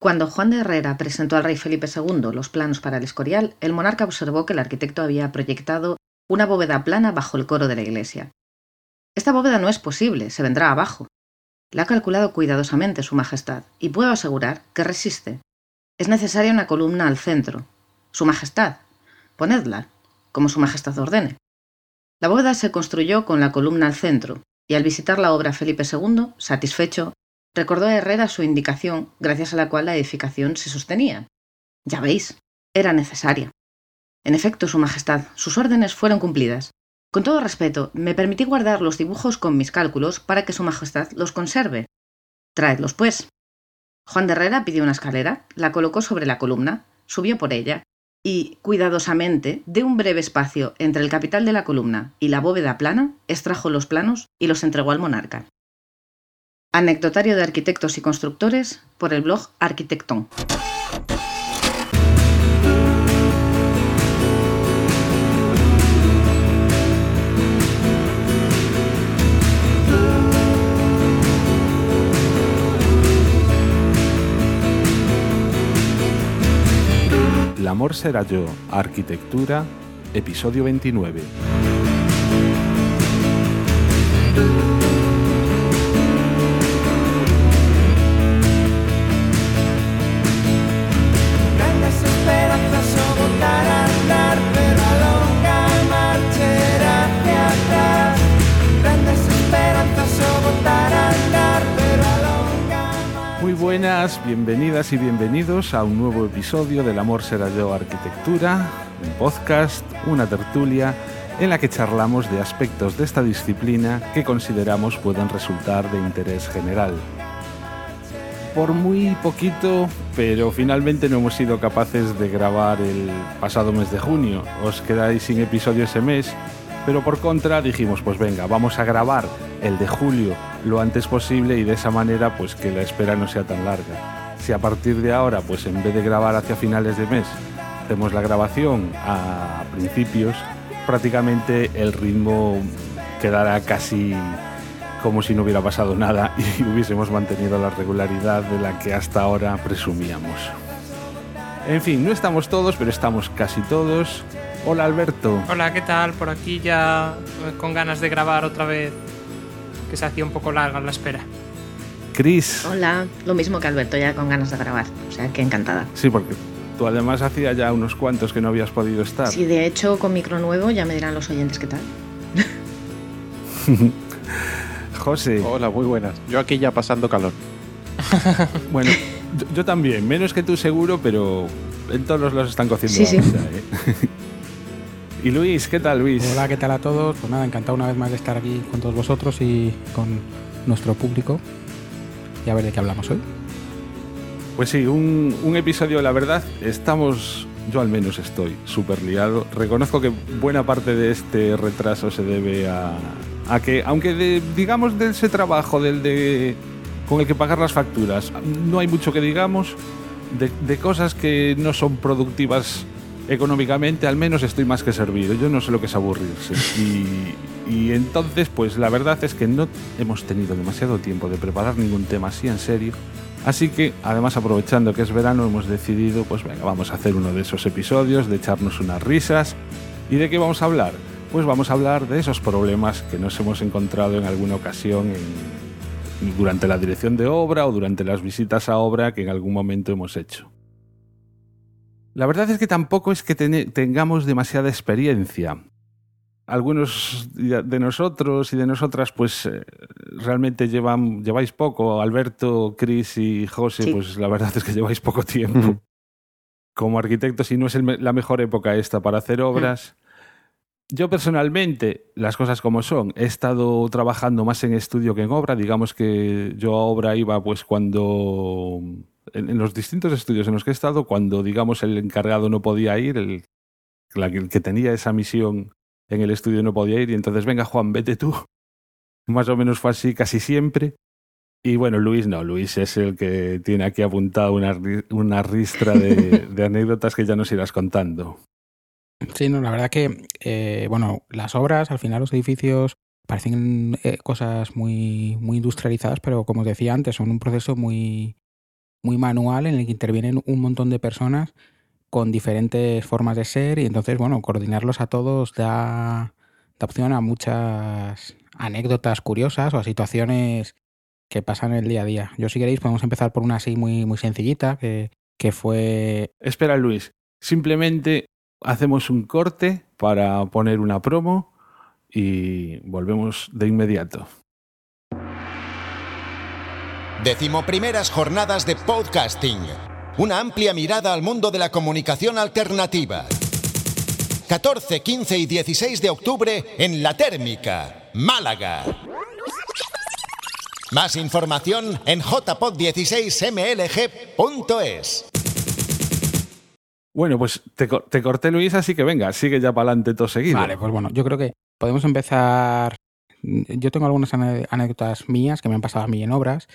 Cuando Juan de Herrera presentó al rey Felipe II los planos para el Escorial, el monarca observó que el arquitecto había proyectado una bóveda plana bajo el coro de la iglesia. Esta bóveda no es posible, se vendrá abajo. La ha calculado cuidadosamente Su Majestad, y puedo asegurar que resiste. Es necesaria una columna al centro. Su Majestad, ponedla, como Su Majestad ordene. La bóveda se construyó con la columna al centro, y al visitar la obra Felipe II, satisfecho, Recordó a Herrera su indicación, gracias a la cual la edificación se sostenía. Ya veis, era necesaria. En efecto, Su Majestad, sus órdenes fueron cumplidas. Con todo respeto, me permití guardar los dibujos con mis cálculos para que Su Majestad los conserve. Traedlos, pues. Juan de Herrera pidió una escalera, la colocó sobre la columna, subió por ella, y, cuidadosamente, de un breve espacio entre el capital de la columna y la bóveda plana, extrajo los planos y los entregó al monarca. Anecdotario de arquitectos y constructores por el blog Arquitectón. El amor será yo, arquitectura, episodio 29. Bienvenidas y bienvenidos a un nuevo episodio del Amor será yo arquitectura, un podcast, una tertulia en la que charlamos de aspectos de esta disciplina que consideramos puedan resultar de interés general. Por muy poquito, pero finalmente no hemos sido capaces de grabar el pasado mes de junio. Os quedáis sin episodio ese mes, pero por contra dijimos, pues venga, vamos a grabar el de julio lo antes posible y de esa manera pues que la espera no sea tan larga. Si a partir de ahora, pues en vez de grabar hacia finales de mes, hacemos la grabación a principios, prácticamente el ritmo quedará casi como si no hubiera pasado nada y hubiésemos mantenido la regularidad de la que hasta ahora presumíamos. En fin, no estamos todos, pero estamos casi todos. Hola Alberto. Hola, ¿qué tal? Por aquí ya eh, con ganas de grabar otra vez, que se hacía un poco larga la espera. Cris. Hola, lo mismo que Alberto, ya con ganas de grabar, o sea que encantada. Sí, porque tú además hacía ya unos cuantos que no habías podido estar. Sí, de hecho con micro nuevo ya me dirán los oyentes qué tal. José. Hola, muy buenas. Yo aquí ya pasando calor. bueno, yo, también, menos que tú seguro, pero en todos los están cociendo. Sí, sí. ¿eh? Y Luis, ¿qué tal Luis? Hola, ¿qué tal a todos? Pues nada, encantado una vez más de estar aquí con todos vosotros y con nuestro público y a ver de qué hablamos hoy. Pues sí, un, episodio, la verdad, estamos, yo al menos estoy súper liado. Reconozco que buena parte de este retraso se debe a, a que, aunque digamos de ese trabajo, del de con el que pagar las facturas, no hay mucho que digamos, de, de cosas que no son productivas económicamente al menos estoy más que servido. Yo no sé lo que es aburrirse. Y, entonces, pues la verdad es que no hemos tenido demasiado tiempo de preparar ningún tema así en serio. Así que, además aprovechando que es verano, hemos decidido, pues venga, vamos a hacer uno de esos episodios, de echarnos unas risas. ¿Y de qué vamos a hablar? Pues vamos a hablar de esos problemas que nos hemos encontrado en alguna ocasión durante la dirección de obra o durante las visitas a obra que en algún momento hemos hecho. La verdad es que tampoco es que tengamos demasiada experiencia. Algunos de nosotros y de nosotras, pues eh, realmente llevan, lleváis poco. Alberto, Cris y José, pues la verdad es que lleváis poco tiempo. Como arquitectos, y no es la mejor época esta para hacer obras. Yo personalmente, las cosas como son, he estado trabajando más en estudio que en obra. Digamos que yo a obra iba pues cuando en, los distintos estudios en los que he estado, cuando, digamos, el encargado no podía ir, el, el que tenía esa misión en el estudio no podía ir, y entonces, venga, Juan, vete tú. Más o menos fue así casi siempre. Y bueno, Luis no, Luis es el que tiene aquí apuntado una, una ristra de, anécdotas que ya nos irás contando. Sí, no, la verdad que, eh, bueno, las obras, al final los edificios parecen eh, cosas muy, muy industrializadas, pero como os decía antes, son un proceso muy, muy manual en el que intervienen un montón de personas con diferentes formas de ser y entonces, bueno, coordinarlos a todos da, da opción a muchas anécdotas curiosas o a situaciones que pasan el día a día. Yo si queréis podemos empezar por una así muy, muy sencillita, que, que fue... Espera Luis, simplemente hacemos un corte para poner una promo y volvemos de inmediato. Decimoprimeras jornadas de podcasting. Una amplia mirada al mundo de la comunicación alternativa. 14, 15 y 16 de octubre en La Térmica, Málaga. Más información en jpod16mlg.es. Bueno, pues te, te corté Luis, así que venga, sigue ya para adelante todo seguido. Vale, pues bueno, yo creo que podemos empezar. Yo tengo algunas anécdotas mías que me han pasado a mí en obras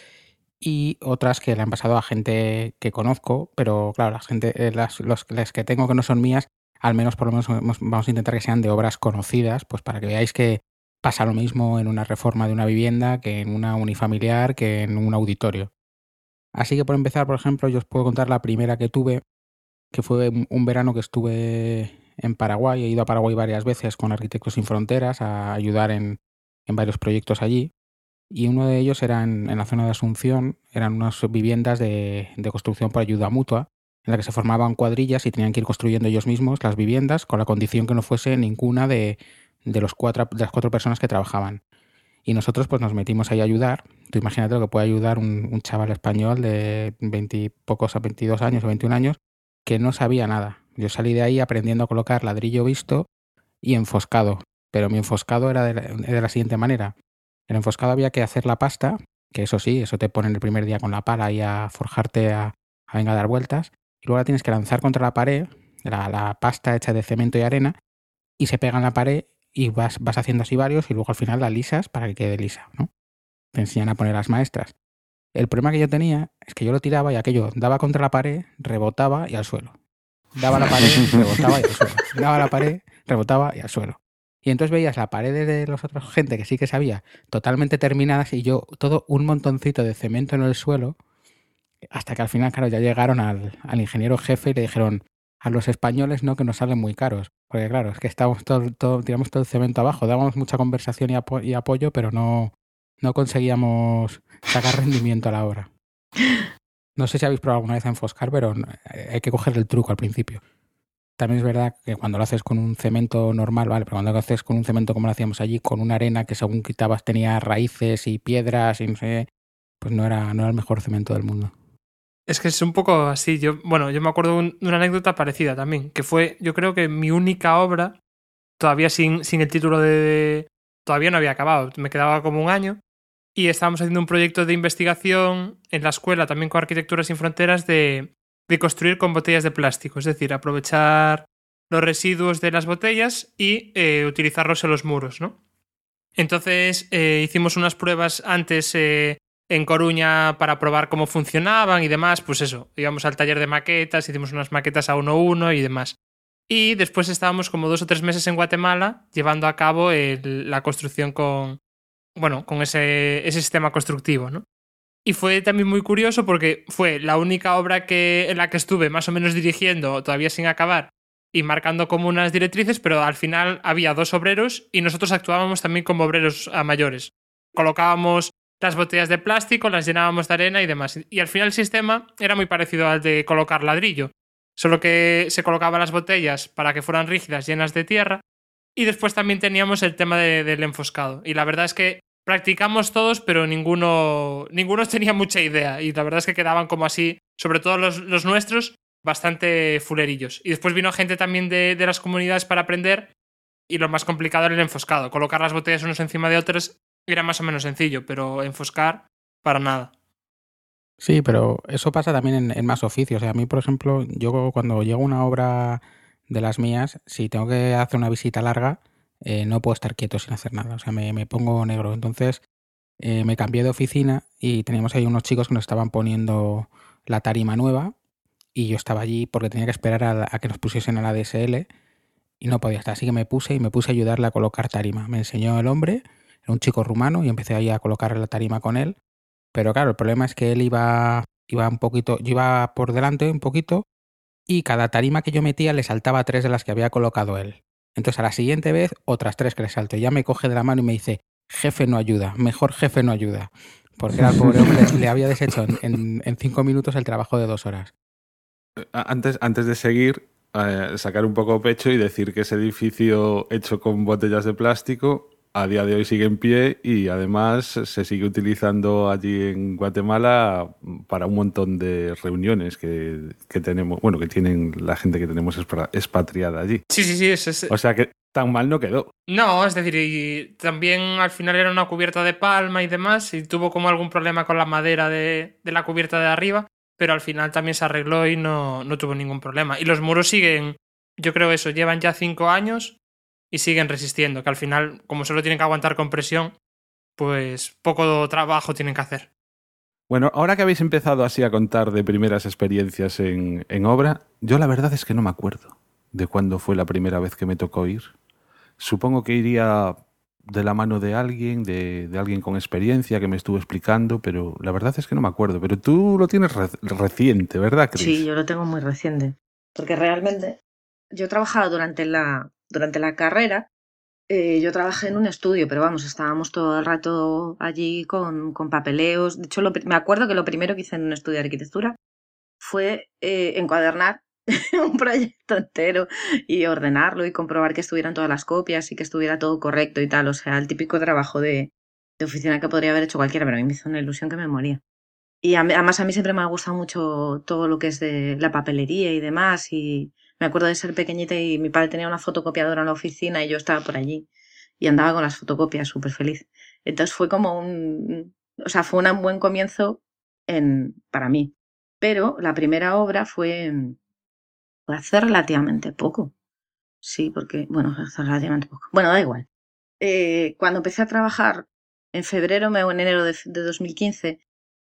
y otras que le han pasado a gente que conozco, pero claro, la gente, eh, las, los- que tengo que no son mías, al menos por lo menos vamos- a intentar que sean de obras conocidas, pues para que veáis que pasa lo mismo en una reforma de una vivienda que en una unifamiliar, que en un auditorio. Así que por empezar, por ejemplo, yo os puedo contar la primera que tuve, que fue un verano que estuve en Paraguay. He ido a Paraguay varias veces con Arquitectos Sin Fronteras a ayudar en, en varios proyectos allí. Y uno de ellos era en, en la zona de Asunción, eran unas viviendas de, de construcción por ayuda mutua, en la que se formaban cuadrillas y tenían que ir construyendo ellos mismos las viviendas con la condición que no fuese ninguna de, de los cuatro, de las cuatro personas que trabajaban. Y nosotros pues nos metimos ahí a ayudar. Tú imagínate lo que puede ayudar un, chaval español de 20 y pocos a 22 años o 21 años que no sabía nada. Yo salí de ahí aprendiendo a colocar ladrillo visto y enfoscado. Pero mi enfoscado era de la, de la siguiente manera. El enfoscado había que hacer la pasta, que eso sí, eso te ponen el primer día con la pala y a forjarte a, a venga a dar vueltas. Y luego la tienes que lanzar contra la pared, la, la pasta hecha de cemento y arena, y se pega en la pared y vas, vas haciendo así varios y luego al final la lisas para que quede lisa, ¿no? Te enseñan a poner las maestras. El problema que yo tenía es que yo lo tiraba y aquello daba contra la pared, rebotaba y al suelo. Daba la pared, rebotaba y al suelo. Daba la pared, rebotaba y al suelo. Y entonces veías la pared de los otros gente que sí que sabía totalmente terminadas y yo todo un montoncito de cemento en el suelo hasta que al final, claro, ya llegaron al, ingeniero jefe y le dijeron a los españoles no que nos salen muy caros. Porque claro, es que estábamos todo, todo, tiramos todo el cemento abajo, dábamos mucha conversación y, apo y apoyo, pero no, no conseguíamos sacar rendimiento a la obra. No sé si habéis probado alguna vez a enfoscar, pero eh, hay que coger el truco al principio. También es verdad que cuando lo haces con un cemento normal, vale, pero cuando lo haces con un cemento como lo hacíamos allí, con una arena que según quitabas tenía raíces y piedras y no sé, pues no era, no era el mejor cemento del mundo. Es que es un poco así. Yo, bueno, yo me acuerdo de una anécdota parecida también, que fue, yo creo que mi única obra, todavía sin, sin el título de. Todavía no había acabado, me quedaba como un año. Y estábamos haciendo un proyecto de investigación en la escuela, también con Arquitectura Sin Fronteras, de, de construir con botellas de plástico. Es decir, aprovechar los residuos de las botellas y eh, utilizarlos en los muros, ¿no? Entonces eh, hicimos unas pruebas antes eh, en Coruña para probar cómo funcionaban y demás. Pues eso, íbamos al taller de maquetas, hicimos unas maquetas a uno a uno y demás. Y después estábamos como dos o tres meses en Guatemala llevando a cabo la construcción con, bueno, con ese, ese sistema constructivo, ¿no? Y fue también muy curioso porque fue la única obra que, en la que estuve más o menos dirigiendo, todavía sin acabar, y marcando como unas directrices, pero al final había dos obreros y nosotros actuábamos también como obreros mayores. Colocábamos las botellas de plástico, las llenábamos de arena y demás. Y al final el sistema era muy parecido al de colocar ladrillo, solo que se colocaban las botellas para que fueran rígidas, llenas de tierra, y después también teníamos el tema de- del enfoscado. Y la verdad es que practicamos todos, pero ninguno, ninguno tenía mucha idea. Y la verdad es que quedaban como así, sobre todo los, los nuestros, bastante fulerillos. Y después vino gente también de, de las comunidades para aprender. Y lo más complicado era el enfoscado. Colocar las botellas unos encima de otros era más o menos sencillo, pero enfoscar, para nada. Sí, pero eso pasa también en, en más oficios. O sea, a mí, por ejemplo, yo cuando llego a una obra de las mías, si tengo que hacer una visita larga, eh, no puedo estar quieto sin hacer nada. O sea, me, me pongo negro. Entonces, eh, me cambié de oficina y teníamos ahí unos chicos que nos estaban poniendo la tarima nueva y yo estaba allí porque tenía que esperar a, que nos pusiesen a la DSL y no podía estar. Así que me puse y me puse a ayudarle a colocar tarima. Me enseñó el hombre, era un chico rumano y empecé ahí a colocar la tarima con él. Pero claro, el problema es que él iba iba un poquito, yo iba por delante un poquito y cada tarima que yo metía le saltaba tres de las que había colocado él. Entonces a la siguiente vez otras tres que le salto. Ya me coge de la mano y me dice, jefe no ayuda, mejor jefe no ayuda. Porque al pobre hombre le había deshecho en, en, cinco minutos el trabajo de dos horas. Antes, antes de seguir, eh, sacar un poco pecho y decir que ese edificio hecho con botellas de plástico a día de hoy sigue en pie y además se sigue utilizando allí en Guatemala para un montón de reuniones que, que tenemos, bueno, que tienen la gente que tenemos expatriada allí. Sí, sí, sí. Es, es... O sea que tan mal no quedó. No, es decir, y también al final era una cubierta de palma y demás, y tuvo como algún problema con la madera de, de la cubierta de arriba, pero al final también se arregló y no, no tuvo ningún problema. Y los muros siguen, yo creo eso, llevan ya cinco años y siguen resistiendo, que al final, como solo tienen que aguantar con presión, pues poco trabajo tienen que hacer. Bueno, ahora que habéis empezado así a contar de primeras experiencias en, en obra, yo la verdad es que no me acuerdo de cuándo fue la primera vez que me tocó ir. Supongo que iría de la mano de alguien, de, de, alguien con experiencia que me estuvo explicando, pero la verdad es que no me acuerdo. Pero tú lo tienes re reciente, ¿verdad, Chris? Sí, yo lo tengo muy reciente. Porque realmente yo he trabajado durante la, durante la carrera eh, yo trabajé en un estudio, pero vamos, estábamos todo el rato allí con, con papeleos. De hecho, me acuerdo que lo primero que hice en un estudio de arquitectura fue eh, encuadernar un proyecto entero y ordenarlo y comprobar que estuvieran todas las copias y que estuviera todo correcto y tal. O sea, el típico trabajo de, de oficina que podría haber hecho cualquiera, pero a mí me hizo una ilusión que me moría. Y además a mí siempre me ha gustado mucho todo lo que es de la papelería y demás y, me acuerdo de ser pequeñita y mi padre tenía una fotocopiadora en la oficina y yo estaba por allí y andaba con las fotocopias súper feliz. Entonces fue como un, o sea, fue un buen comienzo en, para mí. Pero la primera obra fue, fue hace relativamente poco. Sí, porque, bueno, hace relativamente poco. Bueno, da igual. Eh, cuando empecé a trabajar en febrero o en enero de, de 2015,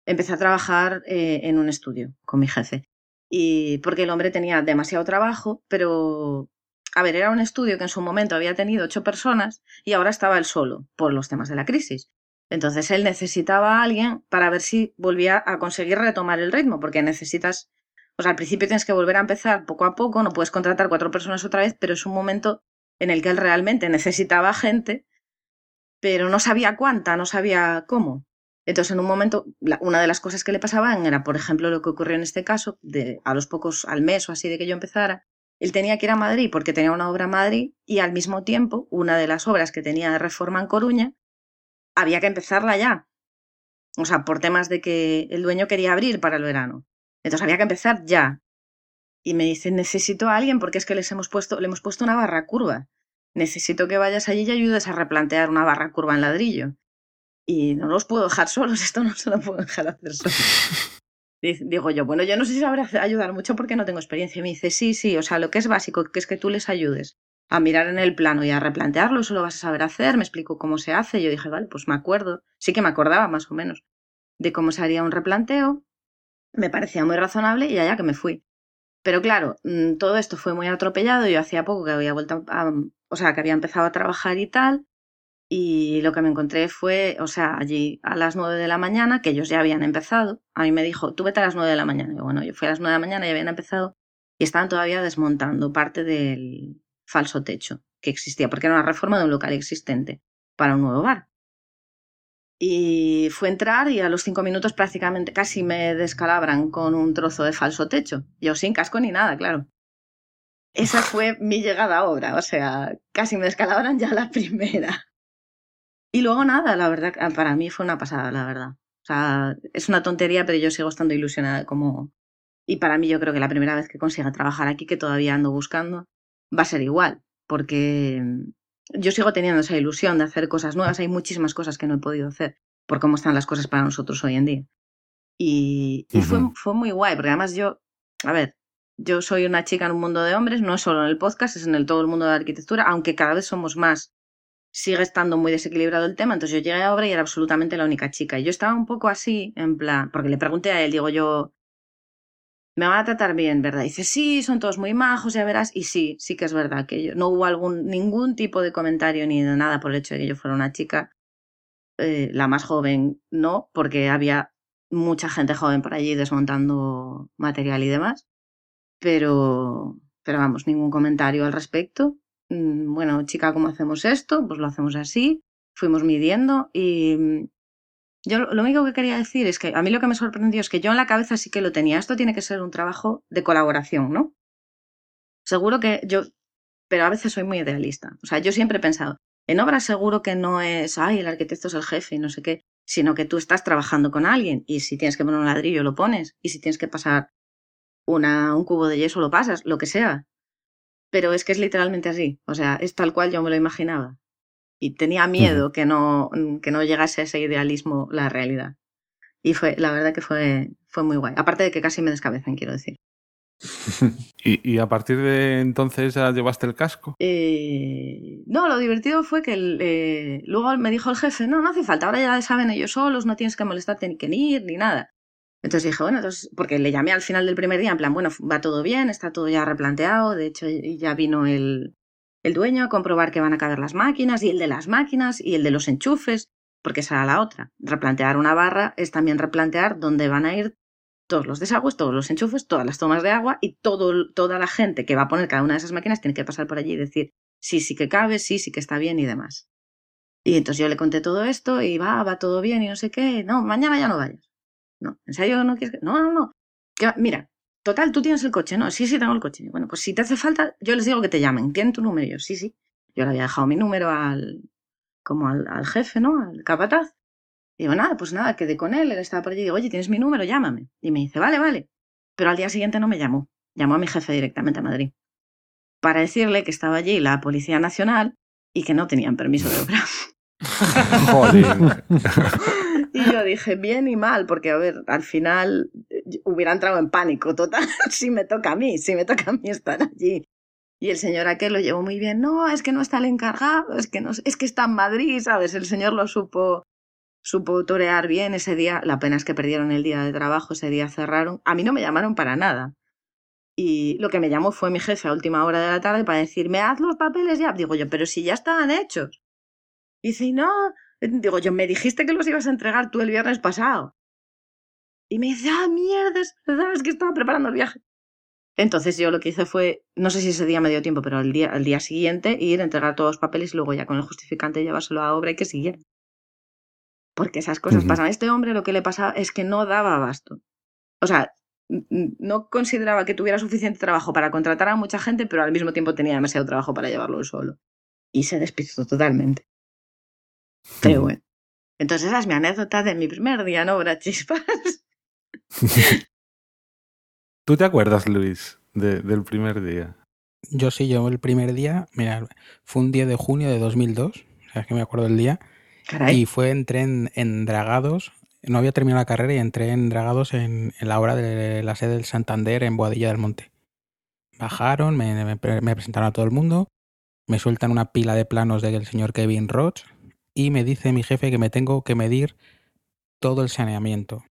empecé a trabajar eh, en un estudio con mi jefe y porque el hombre tenía demasiado trabajo, pero a ver, era un estudio que en su momento había tenido ocho personas y ahora estaba él solo por los temas de la crisis. Entonces él necesitaba a alguien para ver si volvía a conseguir retomar el ritmo, porque necesitas, o sea, al principio tienes que volver a empezar poco a poco, no puedes contratar cuatro personas otra vez, pero es un momento en el que él realmente necesitaba gente, pero no sabía cuánta, no sabía cómo. Entonces, en un momento, una de las cosas que le pasaban era, por ejemplo, lo que ocurrió en este caso, a los pocos, al mes o así de que yo empezara, él tenía que ir a Madrid porque tenía una obra en Madrid y al mismo tiempo, una de las obras que tenía de reforma en Coruña, había que empezarla ya. O sea, por temas de que el dueño quería abrir para el verano. Entonces había que empezar ya. Y me dice, necesito a alguien porque es que les hemos puesto, le hemos puesto una barra curva. Necesito que vayas allí y ayudes a replantear una barra curva en ladrillo y no los puedo dejar solos, esto no se lo puedo dejar hacer solo. Digo yo, bueno, yo no sé si sabré ayudar mucho porque no tengo experiencia. Y me dice, sí, sí, o sea, lo que es básico, que es que tú les ayudes a mirar en el plano y a replantearlo, eso lo vas a saber hacer, me explico cómo se hace. Yo dije, vale, pues me acuerdo, sí que me acordaba más o menos de cómo se haría un replanteo, me parecía muy razonable y allá que me fui. Pero claro, mm, todo esto fue muy atropellado, yo hacía poco que había vuelto a, o sea, que había empezado a trabajar y tal, y lo que me encontré fue, o sea, allí a las nueve de la mañana, que ellos ya habían empezado. A mí me dijo, tú vete a las nueve de la mañana. Y bueno, yo fui a las nueve de la mañana y habían empezado y estaban todavía desmontando parte del falso techo que existía, porque era una reforma de un local existente para un nuevo bar. Y fue entrar y a los cinco minutos prácticamente casi me descalabran con un trozo de falso techo. Yo sin casco ni nada, claro. Esa fue mi llegada a obra, o sea, casi me descalabran ya la primera. Y luego nada, la verdad, ah, para mí fue una pasada, la verdad. O sea, es una tontería, pero yo sigo estando ilusionada como... Y para mí yo creo que la primera vez que consiga trabajar aquí, que todavía ando buscando, va a ser igual, porque yo sigo teniendo esa ilusión de hacer cosas nuevas. Hay muchísimas cosas que no he podido hacer por cómo están las cosas para nosotros hoy en día. Y, y fue, fue muy guay, porque además yo, a ver, yo soy una chica en un mundo de hombres, no es solo en el podcast, es en el todo el mundo de la arquitectura, aunque cada vez somos más sigue estando muy desequilibrado el tema, entonces yo llegué a obra y era absolutamente la única chica. Y yo estaba un poco así, en plan, porque le pregunté a él, digo yo, me van a tratar bien, ¿verdad? Y dice, sí, son todos muy majos, ya verás. Y sí, sí que es verdad que yo, no hubo algún, ningún tipo de comentario ni de nada por el hecho de que yo fuera una chica. Eh, la más joven no, porque había mucha gente joven por allí desmontando material y demás, pero, pero vamos, ningún comentario al respecto. Mm, bueno, chica, ¿cómo hacemos esto? Pues lo hacemos así, fuimos midiendo y mm, yo lo único que quería decir es que a mí lo que me sorprendió es que yo en la cabeza sí que lo tenía. Esto tiene que ser un trabajo de colaboración, ¿no? Seguro que yo, pero a veces soy muy idealista. O sea, yo siempre he pensado, en obra seguro que no es, ay, el arquitecto es el jefe y no sé qué, sino que tú estás trabajando con alguien y si tienes que poner un ladrillo lo pones y si tienes que pasar una, un cubo de yeso lo pasas, lo que sea. Pero es que es literalmente así, o sea, es tal cual yo me lo imaginaba. Y tenía miedo que, no, que no llegase a ese idealismo la realidad. Y fue, la verdad que fue, fue muy guay. Aparte de que casi me descabezan, quiero decir. ¿Y, a partir de entonces ya llevaste el casco? Eh, no, lo divertido fue que eh, luego me dijo el jefe, no, no hace falta, ahora ya saben ellos solos, no tienes que molestarte ni que ir ni nada. Entonces dije, bueno, entonces, porque le llamé al final del primer día, en plan, bueno, va todo bien, está todo ya replanteado, de hecho ya vino el, el dueño a comprobar que van a caber las máquinas y el de las máquinas y el de los enchufes, porque esa era la otra. Replantear una barra es también replantear dónde van a ir todos los desagües, todos los enchufes, todas las tomas de agua y todo, toda la gente que va a poner cada una de esas máquinas tiene que pasar por allí y decir sí, sí que cabe, sí, sí que está bien y demás. Y entonces yo le conté todo esto y va, va todo bien y no sé qué. No, mañana ya no vayas. No, ¿en serio no quieres que.? No, no, no. mira, total, tú tienes el coche, ¿no? Sí, sí, tengo el coche. Bueno, pues si te hace falta, yo les digo que te llamen. Tienen tu número. Yo, sí, sí. Yo le había dejado mi número al. como al, al jefe, ¿no? Al capataz. Y digo, nada, pues nada, quedé con él, él estaba por allí, digo, oye, ¿tienes mi número? Llámame. Y me dice, vale, vale. Pero al día siguiente no me llamó, llamó a mi jefe directamente a Madrid, para decirle que estaba allí la Policía Nacional y que no tenían permiso de obra. Joder. y yo dije, bien y mal, porque, a ver, al final eh, hubiera entrado en pánico total si me toca a mí, si me toca a mí estar allí. Y el señor aquel lo llevó muy bien. No, es que no está el encargado, es que, no, es que está en Madrid, ¿sabes? El señor lo supo supo torear bien ese día. La pena es que perdieron el día de trabajo, ese día cerraron. A mí no me llamaron para nada. Y lo que me llamó fue mi jefe a última hora de la tarde para decirme, haz los papeles ya. Digo yo, pero si ya estaban hechos. Y dice, no, digo yo, me dijiste que los ibas a entregar tú el viernes pasado. Y me dice, ah, mierda, es verdad, es que estaba preparando el viaje. Entonces yo lo que hice fue, no sé si ese día me dio tiempo, pero el día, día siguiente ir a entregar todos los papeles y luego ya con el justificante llevárselo a obra y que siguiera porque esas cosas pasan. A este hombre lo que le pasaba es que no daba abasto. O sea, no consideraba que tuviera suficiente trabajo para contratar a mucha gente, pero al mismo tiempo tenía demasiado trabajo para llevarlo solo. Y se despistó totalmente. Pero bueno. Entonces esa es mi anécdota de mi primer día en obra chispas. ¿Tú te acuerdas, Luis, del primer día? Yo sí, yo el primer día, mira, fue un día de junio de 2002, o sea, es que me acuerdo del día, y fue, entré en, Dragados, no había terminado la carrera y entré en Dragados en, la obra de la sede del Santander en Boadilla del Monte. Bajaron, me, presentaron a todo el mundo, me sueltan una pila de planos del señor Kevin Roach y me dice mi jefe que me tengo que medir todo el saneamiento,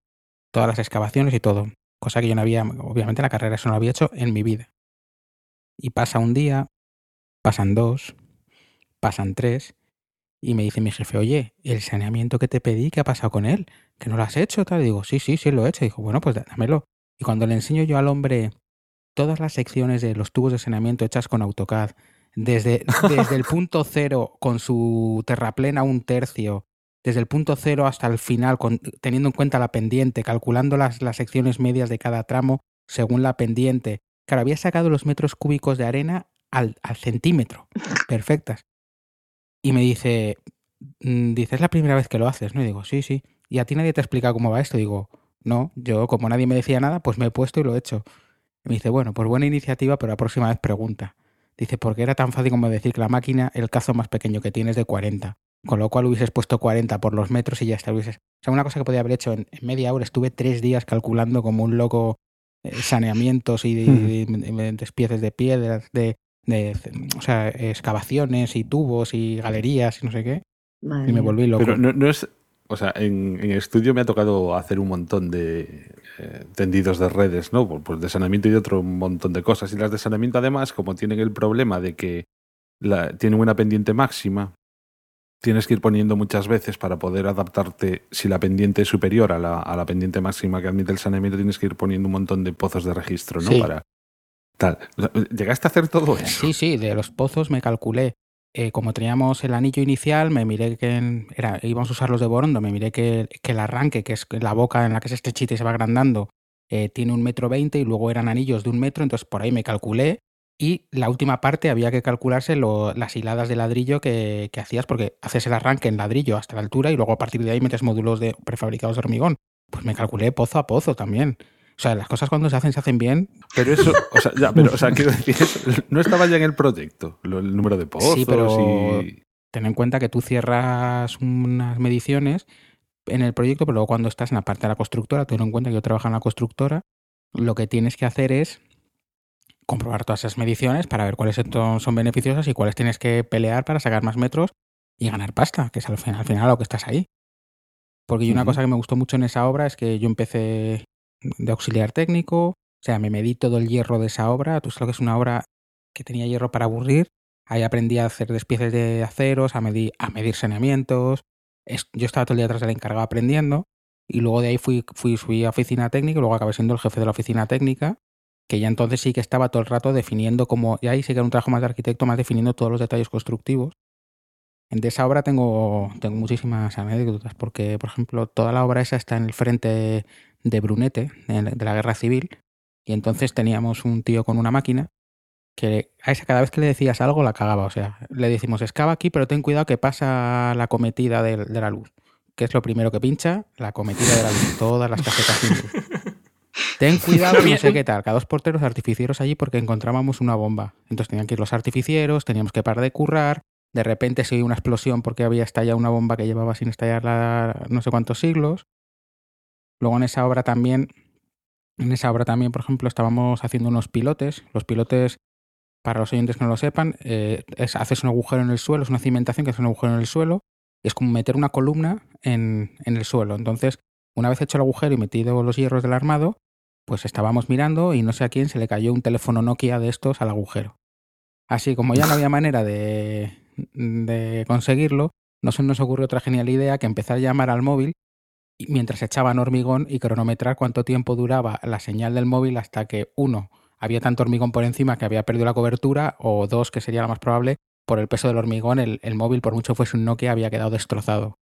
todas las excavaciones y todo, cosa que yo no había, obviamente la carrera eso no lo había hecho en mi vida. Y pasa un día, pasan dos, pasan tres, y me dice mi jefe, oye, el saneamiento que te pedí, ¿qué ha pasado con él? ¿Que no lo has hecho? Tal. digo, sí, sí, sí, lo he hecho. Dijo, bueno, pues dámelo. Y cuando le enseño yo al hombre todas las secciones de los tubos de saneamiento hechas con AutoCAD, desde, desde el punto cero con su terraplén a un tercio, desde el punto cero hasta el final, teniendo en cuenta la pendiente, calculando las, las secciones medias de cada tramo según la pendiente. Claro, había sacado los metros cúbicos de arena al, al centímetro, perfectas. Y me dice, mm, dice, es la primera vez que lo haces, ¿no? Y digo, sí, sí. ¿Y a ti nadie te ha explicado cómo va esto? Y digo, no, yo como nadie me decía nada, pues me he puesto y lo he hecho. Y me dice, bueno, pues buena iniciativa, pero la próxima vez pregunta. Dice, porque era tan fácil como decir que la máquina, el cazo más pequeño que tienes de 40. Con lo cual hubieses puesto 40 por los metros y ya está. Hubieses... O sea, una cosa que podía haber hecho en, media hora. Estuve tres días calculando como un loco eh, saneamientos y, despieces de piedras, de, de o sea, excavaciones y tubos y galerías y no sé qué. y me volví loco. Pero no, es. O sea, en, en, estudio me ha tocado hacer un montón de eh, tendidos de redes, ¿no? Pues, pues de saneamiento y de otro montón de cosas. Y las de saneamiento, además, como tienen el problema de que la, tienen una pendiente máxima, tienes que ir poniendo muchas veces para poder adaptarte. Si la pendiente es superior a la, a la pendiente máxima que admite el saneamiento, tienes que ir poniendo un montón de pozos de registro, ¿no? Sí. Para tal. ¿Llegaste a hacer todo eso? Sí, sí, de los pozos me calculé. Eh, como teníamos el anillo inicial, me miré que era, íbamos a usar los de Borondo, me miré que, el arranque, que es la boca en la que se estrechita y se va agrandando, eh, tiene un metro veinte y luego eran anillos de un metro, entonces por ahí me calculé. Y la última parte había que calcularse las hiladas de ladrillo que, que hacías, porque haces el arranque en ladrillo hasta la altura y luego a partir de ahí metes módulos de prefabricados de hormigón. Pues me calculé pozo a pozo también. O sea, las cosas cuando se hacen, se hacen bien. Pero eso, o sea, ya, pero, o sea, quiero decir, eso no estaba ya en el proyecto, lo- el número de pozos Sí, pero- y... ten en cuenta que tú cierras unas mediciones en el proyecto, pero luego cuando estás en la parte de la constructora, ten en cuenta que yo trabajo en la constructora, lo que tienes que hacer es comprobar todas esas mediciones para ver cuáles son beneficiosas y cuáles tienes que pelear para sacar más metros y ganar pasta, que es al final, al final lo que estás ahí. Porque yo una cosa que me gustó mucho en esa obra es que yo empecé de auxiliar técnico, o sea, me medí todo el hierro de esa obra, tú sabes que es una obra que tenía hierro para aburrir, Ahí aprendí a hacer despieces de aceros, a medir, a medir saneamientos. Yo estaba todo el día atrás del encargado aprendiendo. Y luego de ahí fui, fui, a oficina técnica y luego acabé siendo el jefe de la oficina técnica. Que ya entonces sí que estaba todo el rato definiendo como. Y ahí sí que era un trabajo más de arquitecto, más definiendo todos los detalles constructivos. De esa obra tengo, tengo muchísimas anécdotas, porque, por ejemplo, toda la obra esa está en el frente de Brunete, de la guerra civil. Y entonces teníamos un tío con una máquina que a esa cada vez que le decías algo la cagaba. O sea, le decimos, excava aquí, pero ten cuidado que pasa la cometida de, de la luz. Que es lo primero que pincha? La cometida de la luz. Todas las casetas sin luz. Ten cuidado, no sé qué tal. Cada dos porteros artificieros allí porque encontrábamos una bomba. Entonces tenían que ir los artificieros, teníamos que parar de currar. De repente se oía una explosión porque había estallado una bomba que llevaba sin estallar la- no sé cuántos siglos. Luego en esa obra también, en esa obra también, por ejemplo, estábamos haciendo unos pilotes. Los pilotes, para los oyentes que no lo sepan, eh, es, haces un agujero en el suelo, es una cimentación que hace un agujero en el suelo. Y es como meter una columna en, el suelo. Entonces, una vez hecho el agujero y metido los hierros del armado, pues estábamos mirando y no sé a quién se le cayó un teléfono Nokia de estos al agujero. Así como ya no había manera de, de conseguirlo, no se nos ocurrió otra genial idea que empezar a llamar al móvil mientras echaban hormigón y cronometrar cuánto tiempo duraba la señal del móvil hasta que uno había tanto hormigón por encima que había perdido la cobertura o dos que sería la más probable por el peso del hormigón el, el móvil por mucho fuese un Nokia había quedado destrozado.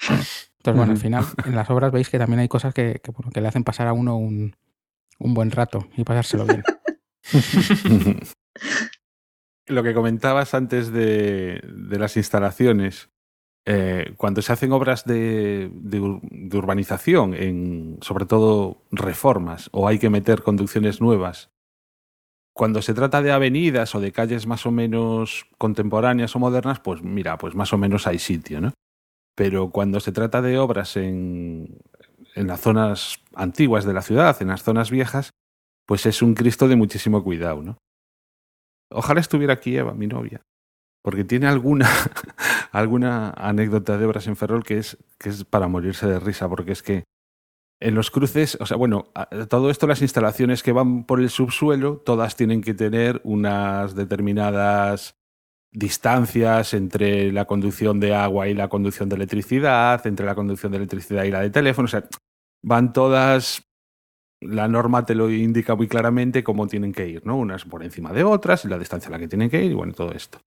Entonces bueno al final en las obras veis que también hay cosas que, que, bueno, que le hacen pasar a uno un, un buen rato y pasárselo bien. Lo que comentabas antes de, de las instalaciones, eh, cuando se hacen obras de, de ur- de urbanización, en, sobre todo reformas, o hay que meter conducciones nuevas, cuando se trata de avenidas o de calles más o menos contemporáneas o modernas, pues mira, pues más o menos hay sitio, ¿no? Pero cuando se trata de obras en, en las zonas antiguas de la ciudad, en las zonas viejas, pues es un Cristo de muchísimo cuidado, ¿no? Ojalá estuviera aquí Eva, mi novia, porque tiene alguna, alguna anécdota de obras en Ferrol que es, que es para morirse de risa, porque es que en los cruces, o sea, bueno, todo esto, las instalaciones que van por el subsuelo, todas tienen que tener unas determinadas distancias entre la conducción de agua y la conducción de electricidad, entre la conducción de electricidad y la de teléfono, o sea, van todas la norma te lo indica muy claramente cómo tienen que ir, ¿no? Unas por encima de otras, la distancia a la que tienen que ir, y bueno, todo esto.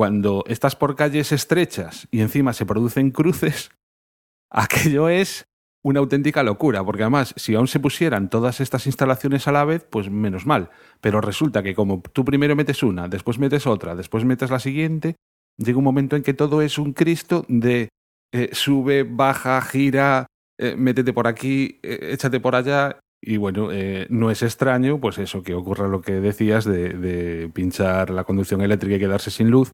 Cuando estás por calles estrechas y encima se producen cruces, aquello es una auténtica locura, porque además, si aún se pusieran todas estas instalaciones a la vez, pues menos mal. Pero resulta que como tú primero metes una, después metes otra, después metes la siguiente, llega un momento en que todo es un Cristo de eh, sube, baja, gira, eh, métete por aquí, eh, échate por allá. Y bueno, eh, no es extraño, pues eso, que ocurra lo que decías de, de pinchar la conducción eléctrica y quedarse sin luz.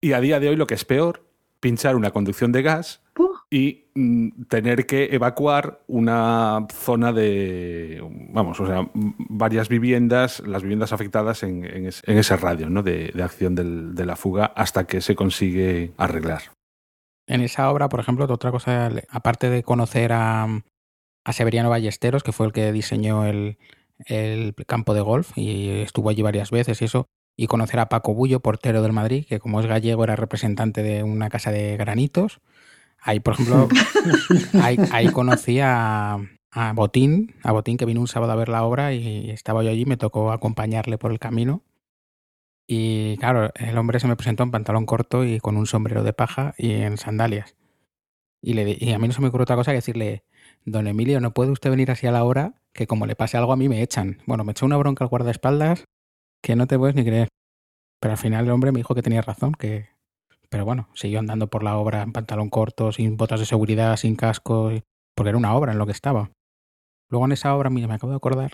Y a día de hoy lo que es peor, pinchar una conducción de gas y mm, tener que evacuar una zona de, vamos, o sea, varias viviendas, las viviendas afectadas en, en es- en ese radio ¿no? de, de acción del- de la fuga hasta que se consigue arreglar. En esa obra, por ejemplo, otra cosa, aparte de conocer a, a Severiano Ballesteros, que fue el que diseñó el, el campo de golf y estuvo allí varias veces y eso, y conocer a Paco Bullo, portero del Madrid, que como es gallego era representante de una casa de granitos. Ahí, por ejemplo, ahí, ahí conocí a, a Botín, a Botín que vino un sábado a ver la obra y estaba yo allí, me tocó acompañarle por el camino. Y claro, el hombre se me presentó en pantalón corto y con un sombrero de paja y en sandalias. Y, le, y a mí no se me ocurrió otra cosa que decirle, don Emilio, ¿no puede usted venir así a la hora? Que como le pase algo a mí me echan. Bueno, me echó una bronca al guardaespaldas que no te puedes ni creer. Pero al final el hombre me dijo que tenía razón, que... Pero bueno, siguió andando por la obra en pantalón corto, sin botas de seguridad, sin casco, porque era una obra en lo que estaba. Luego en esa obra, mira, me acabo de acordar.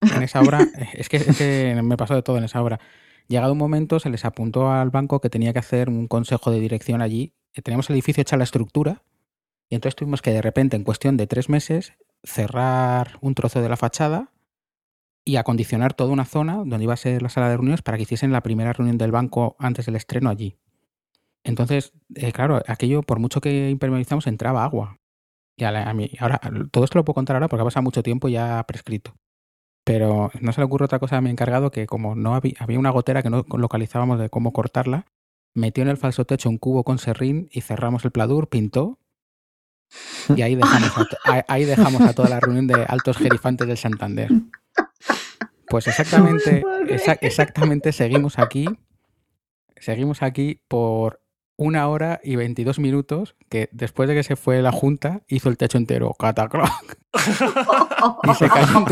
En esa obra, es que, es que me pasó de todo en esa obra. Llegado un momento, se les apuntó al banco que tenía que hacer un consejo de dirección allí. Teníamos el edificio hecha la estructura y entonces tuvimos que de repente, en cuestión de tres meses, cerrar un trozo de la fachada y acondicionar toda una zona donde iba a ser la sala de reuniones para que hiciesen la primera reunión del banco antes del estreno allí. Entonces, eh, claro, aquello, por mucho que impermeabilizamos, entraba agua. Y a, mí, ahora, todo esto lo puedo contar ahora porque ha pasado mucho tiempo ya prescrito. Pero no se le ocurre otra cosa a mi encargado que como no había, había una gotera que no localizábamos de cómo cortarla, metió en el falso techo un cubo con serrín y cerramos el pladur, pintó y ahí dejamos a, ahí dejamos a toda la reunión de altos gerifantes del Santander. Pues exactamente, exactamente seguimos aquí, seguimos aquí por una hora y 22 minutos que después de que se fue la junta hizo el techo entero catacroc y se cayó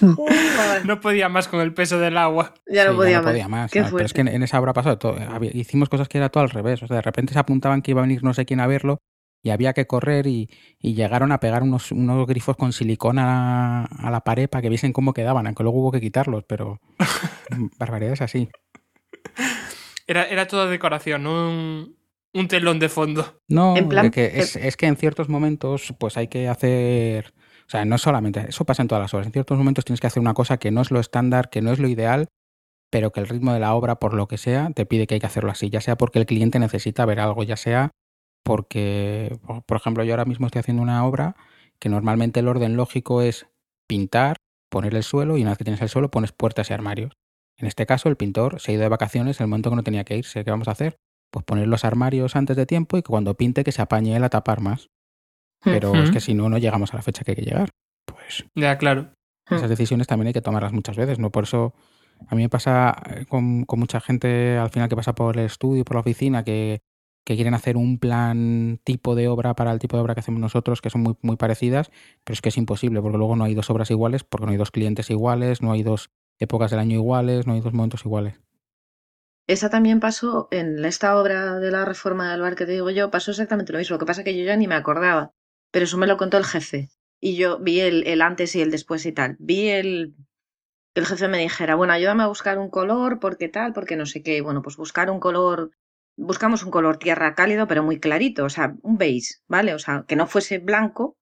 no podía más con el peso del agua. Ya no, podía, más. Pero es que en esa hora pasado todo. hicimos cosas que era todo al revés. O sea, de repente se apuntaban que iba a venir no sé quién a verlo y había que correr y, llegaron a pegar unos, unos grifos con silicona a, la pared para que viesen cómo quedaban, aunque luego hubo que quitarlos, pero barbaridades así. Era, era todo decoración, un, un telón de fondo. No, que es, es, que en ciertos momentos pues hay que hacer... O sea, no solamente, eso pasa en todas las obras. En ciertos momentos tienes que hacer una cosa que no es lo estándar, que no es lo ideal, pero que el ritmo de la obra, por lo que sea, te pide que hay que hacerlo así, ya sea porque el cliente necesita ver algo, ya sea porque, por ejemplo, yo ahora mismo estoy haciendo una obra que normalmente el orden lógico es pintar, poner el suelo y una vez que tienes el suelo pones puertas y armarios. En este caso, el pintor se ha ido de vacaciones en el momento que no tenía que irse. ¿Qué vamos a hacer? Pues poner los armarios antes de tiempo y que cuando pinte que se apañe él a tapar más. Pero es que si no, no llegamos a la fecha que hay que llegar. Pues. Ya, claro. Esas decisiones también hay que tomarlas muchas veces, ¿no? Por eso a mí me pasa eh, con, con mucha gente al final que pasa por el estudio, por la oficina, que que quieren hacer un plan tipo de obra para el tipo de obra que hacemos nosotros, que son muy, muy parecidas, pero es que es imposible, porque luego no hay dos obras iguales, porque no hay dos clientes iguales, no hay dos épocas del año iguales, no hay dos momentos iguales. Esa también pasó en esta obra de la reforma del bar que te digo yo, pasó exactamente lo mismo. Lo que pasa es que yo ya ni me acordaba, pero eso me lo contó el jefe. Y yo vi el, el antes y el después y tal. Vi el, el jefe me dijera, bueno, ayúdame a buscar un color, porque tal, porque no sé qué. Bueno, pues buscar un color buscamos un color tierra cálido, pero muy clarito, o sea, un beige, ¿vale? O sea, que no fuese blanco,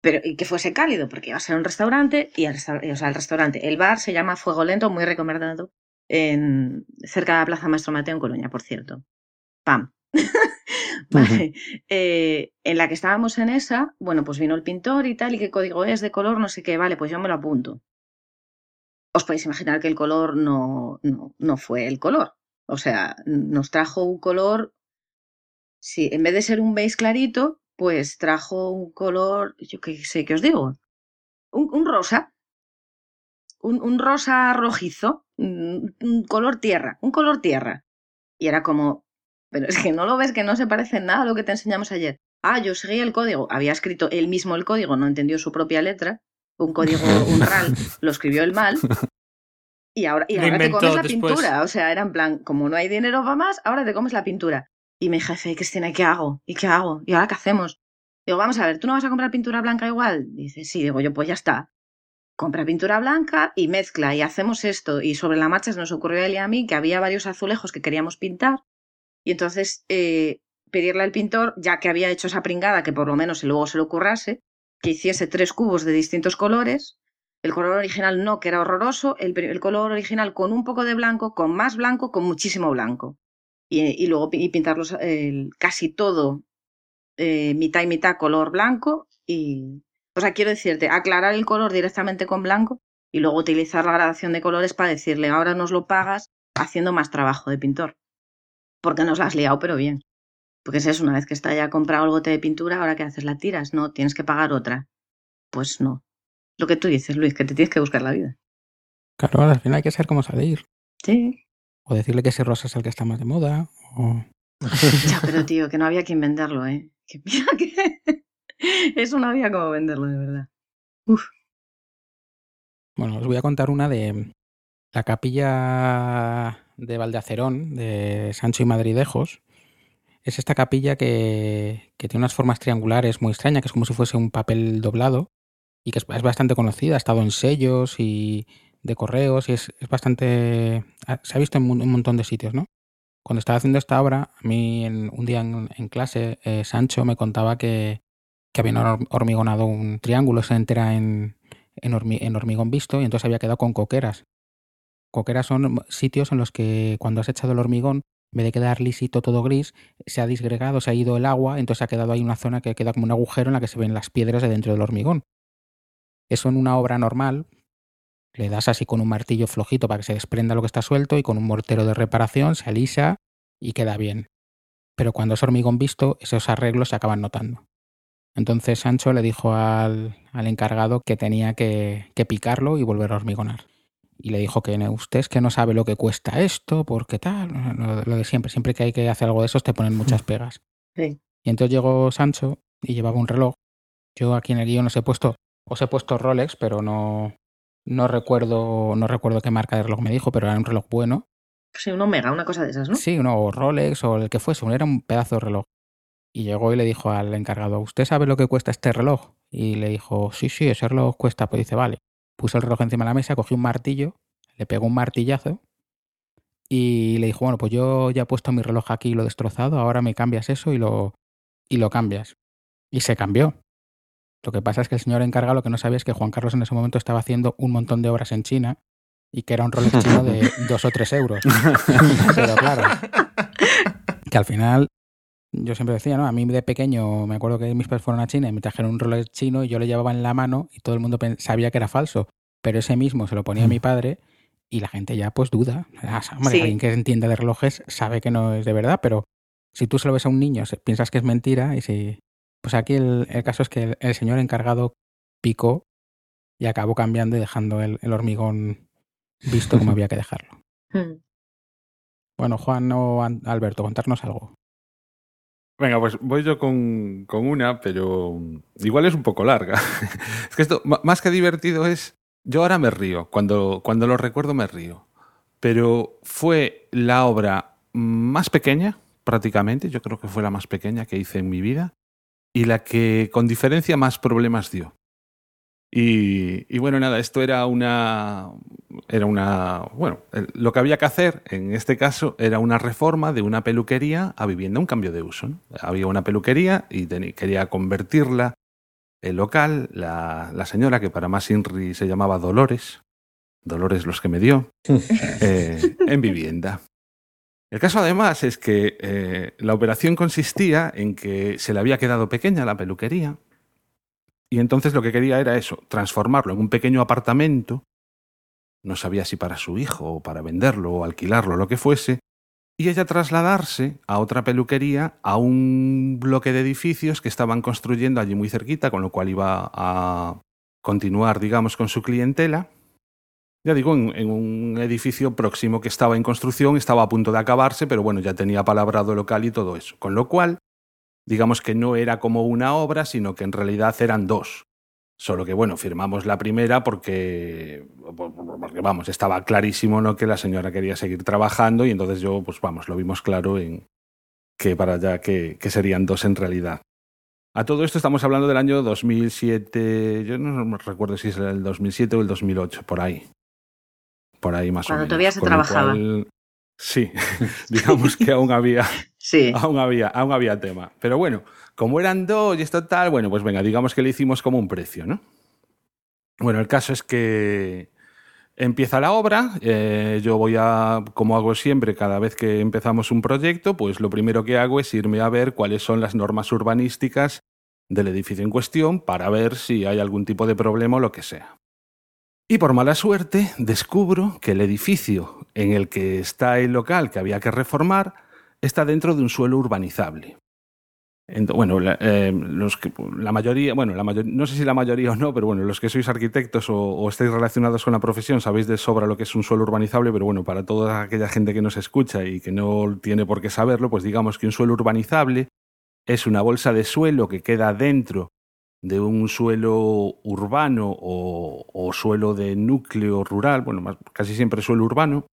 pero y que fuese cálido, porque iba a ser un restaurante y el, o sea, el restaurante, el bar se llama Fuego Lento, muy recomendado, en, cerca de la Plaza Maestro Mateo en Colonia, por cierto. Pam. vale. Eh, en la que estábamos en esa, bueno, pues vino el pintor y tal, y qué código es de color, no sé qué, vale, pues yo me lo apunto. Os podéis imaginar que el color no, no, no fue el color, o sea, nos trajo un color, sí, en vez de ser un beige clarito, pues trajo un color, yo qué sé qué os digo, un, rosa, un, un, rosa rojizo, un, color tierra, un color tierra. Y era como, pero es que no lo ves que no se parece nada a lo que te enseñamos ayer. Ah, yo seguí el código, había escrito él mismo el código, no entendió su propia letra, un código, un RAL, lo escribió él mal, y ahora, y ahora te comes la pintura. O sea, era en plan, como no hay dinero para más, ahora te comes la pintura. Y mi jefe, Cristina, ¿qué hago? ¿Y qué hago? ¿Y ahora qué hacemos? Digo, vamos a ver, ¿tú no vas a comprar pintura blanca igual? Dice, sí, digo yo, pues ya está. Compra pintura blanca y mezcla y hacemos esto. Y sobre la marcha se nos ocurrió a él y a mí que había varios azulejos que queríamos pintar. Y entonces eh, pedirle al pintor, ya que había hecho esa pringada, que por lo menos luego se le ocurrase, que hiciese tres cubos de distintos colores el color original no, que era horroroso, el, color original con un poco de blanco, con más blanco, con muchísimo blanco. Y, luego y pintarlos casi todo eh, mitad y mitad color blanco y... O sea, quiero decirte, aclarar el color directamente con blanco, y luego utilizar la gradación de colores para decirle ahora nos lo pagas haciendo más trabajo de pintor. Porque nos la has liado, pero bien. Porque es una vez que está ya comprado el bote de pintura, ahora qué haces, la tiras, no, tienes que pagar otra. Pues no. Lo que tú dices, Luis, que te tienes que buscar la vida. Claro, al final hay que saber cómo salir. Sí. O decirle que ese rosa es el que está más de moda. O... Ya, pero tío, que no había quien venderlo, ¿eh? Que mira que eso no había cómo venderlo, de verdad. Uf. Bueno, os voy a contar una de la capilla de Valdeacerón, de Sancho y Madridejos. Es esta capilla que, que tiene unas formas triangulares muy extrañas, que es como si fuese un papel doblado y que es, es bastante conocida. Ha estado en sellos y de correos y es, es bastante... Se ha visto en un, montón de sitios, ¿no? Cuando estaba haciendo esta obra, a mí en, un día en, clase, eh, Sancho me contaba que, que habían hor- hormigonado un triángulo, se entera en hormigón visto y entonces había quedado con coqueras. Coqueras son sitios en los que cuando has echado el hormigón, en vez de quedar lisito todo gris, se ha disgregado, se ha ido el agua, entonces ha quedado ahí una zona que queda como un agujero en la que se ven las piedras de dentro del hormigón. Eso en una obra normal, le das así con un martillo flojito para que se desprenda lo que está suelto y con un mortero de reparación se alisa y queda bien. Pero cuando es hormigón visto, esos arreglos se acaban notando. Entonces Sancho le dijo al, al encargado que tenía que, que picarlo y volver a hormigonar. Y le dijo que "No, usted es que no sabe lo que cuesta esto, porque tal, lo, lo de siempre. Siempre que hay que hacer algo de esos te ponen muchas pegas. Sí. Y entonces llegó Sancho y llevaba un reloj. Yo aquí en el guion os he puesto, os he puesto Rolex, pero no, no recuerdo, no recuerdo qué marca de reloj me dijo, pero era un reloj bueno. Sí, un Omega, una cosa de esas, ¿no? Sí, no, o Rolex o el que fuese, era un pedazo de reloj. Y llegó y le dijo al encargado, ¿usted sabe lo que cuesta este reloj? Y le dijo, sí, sí, ese reloj cuesta. Pues dice, vale. Puso el reloj encima de la mesa, cogió un martillo, le pegó un martillazo y le dijo, bueno, pues yo ya he puesto mi reloj aquí y lo he destrozado, ahora me cambias eso y lo, y lo cambias. Y se cambió. Lo que pasa es que el señor encargado lo que no sabía es que Juan Carlos en ese momento estaba haciendo un montón de obras en China y que era un Rolex chino de dos o tres euros. Pero claro, que al final, yo siempre decía, ¿no? A mí de pequeño me acuerdo que mis padres fueron a China y me trajeron un Rolex chino y yo lo llevaba en la mano y todo el mundo sabía que era falso. Pero ese mismo se lo ponía a mi padre y la gente ya pues duda. Ah, hombre, Sí. alguien que entiende de relojes sabe que no es de verdad, pero si tú se lo ves a un niño se- piensas que es mentira y si... Pues aquí el, el caso es que el, el señor encargado picó y acabó cambiando y dejando el, el hormigón visto como había que dejarlo. Mm. Bueno, Juan o Alberto, contarnos algo. Venga, pues voy yo con, con una, pero igual es un poco larga. es que esto, más que divertido, es. Yo ahora me río. Cuando, cuando lo recuerdo, me río. Pero fue la obra más pequeña, prácticamente. Yo creo que fue la más pequeña que hice en mi vida. Y la que, con diferencia, más problemas dio. Y, y bueno, nada, esto era una. Era una. Bueno, lo que había que hacer en este caso era una reforma de una peluquería a vivienda, un cambio de uso. ¿no? Había una peluquería y quería convertirla el local, la, la señora que para más Inri se llamaba Dolores, Dolores los que me dio, eh, en vivienda. El caso además es que eh, la operación consistía en que se le había quedado pequeña la peluquería y entonces lo que quería era eso, transformarlo en un pequeño apartamento, no sabía si para su hijo o para venderlo o alquilarlo, lo que fuese, y ella trasladarse a otra peluquería, a un bloque de edificios que estaban construyendo allí muy cerquita, con lo cual iba a continuar, digamos, con su clientela. Ya digo, en, un edificio próximo que estaba en construcción, estaba a punto de acabarse, pero bueno, ya tenía palabrado local y todo eso. Con lo cual, digamos que no era como una obra, sino que en realidad eran dos. Solo que, bueno, firmamos la primera porque, porque, vamos, estaba clarísimo ¿no? que la señora quería seguir trabajando y entonces yo, pues vamos, lo vimos claro en que para allá que, que serían dos en realidad. A todo esto estamos hablando del año 2007, yo no recuerdo si es el 2007 o el 2008, por ahí. Por ahí más Cuando o menos. todavía se Con trabajaba. cual, sí, digamos que aún había Sí. aún había, aún había tema. Pero bueno, como eran dos y esto tal, bueno, pues venga, digamos que le hicimos como un precio, ¿no? Bueno, el caso es que empieza la obra, eh, yo voy a, como hago siempre, cada vez que empezamos un proyecto, pues lo primero que hago es irme a ver cuáles son las normas urbanísticas del edificio en cuestión para ver si hay algún tipo de problema o lo que sea. Y por mala suerte descubro que el edificio en el que está el local que había que reformar está dentro de un suelo urbanizable. bueno, la, eh, la mayoría, bueno, la no sé si la mayoría o no, pero bueno, los que sois arquitectos o, o, estáis relacionados con la profesión sabéis de sobra lo que es un suelo urbanizable, pero bueno, para toda aquella gente que nos escucha y que no tiene por qué saberlo, pues digamos que un suelo urbanizable es una bolsa de suelo que queda dentro de un suelo urbano o, suelo de núcleo rural, bueno, casi siempre suelo urbano,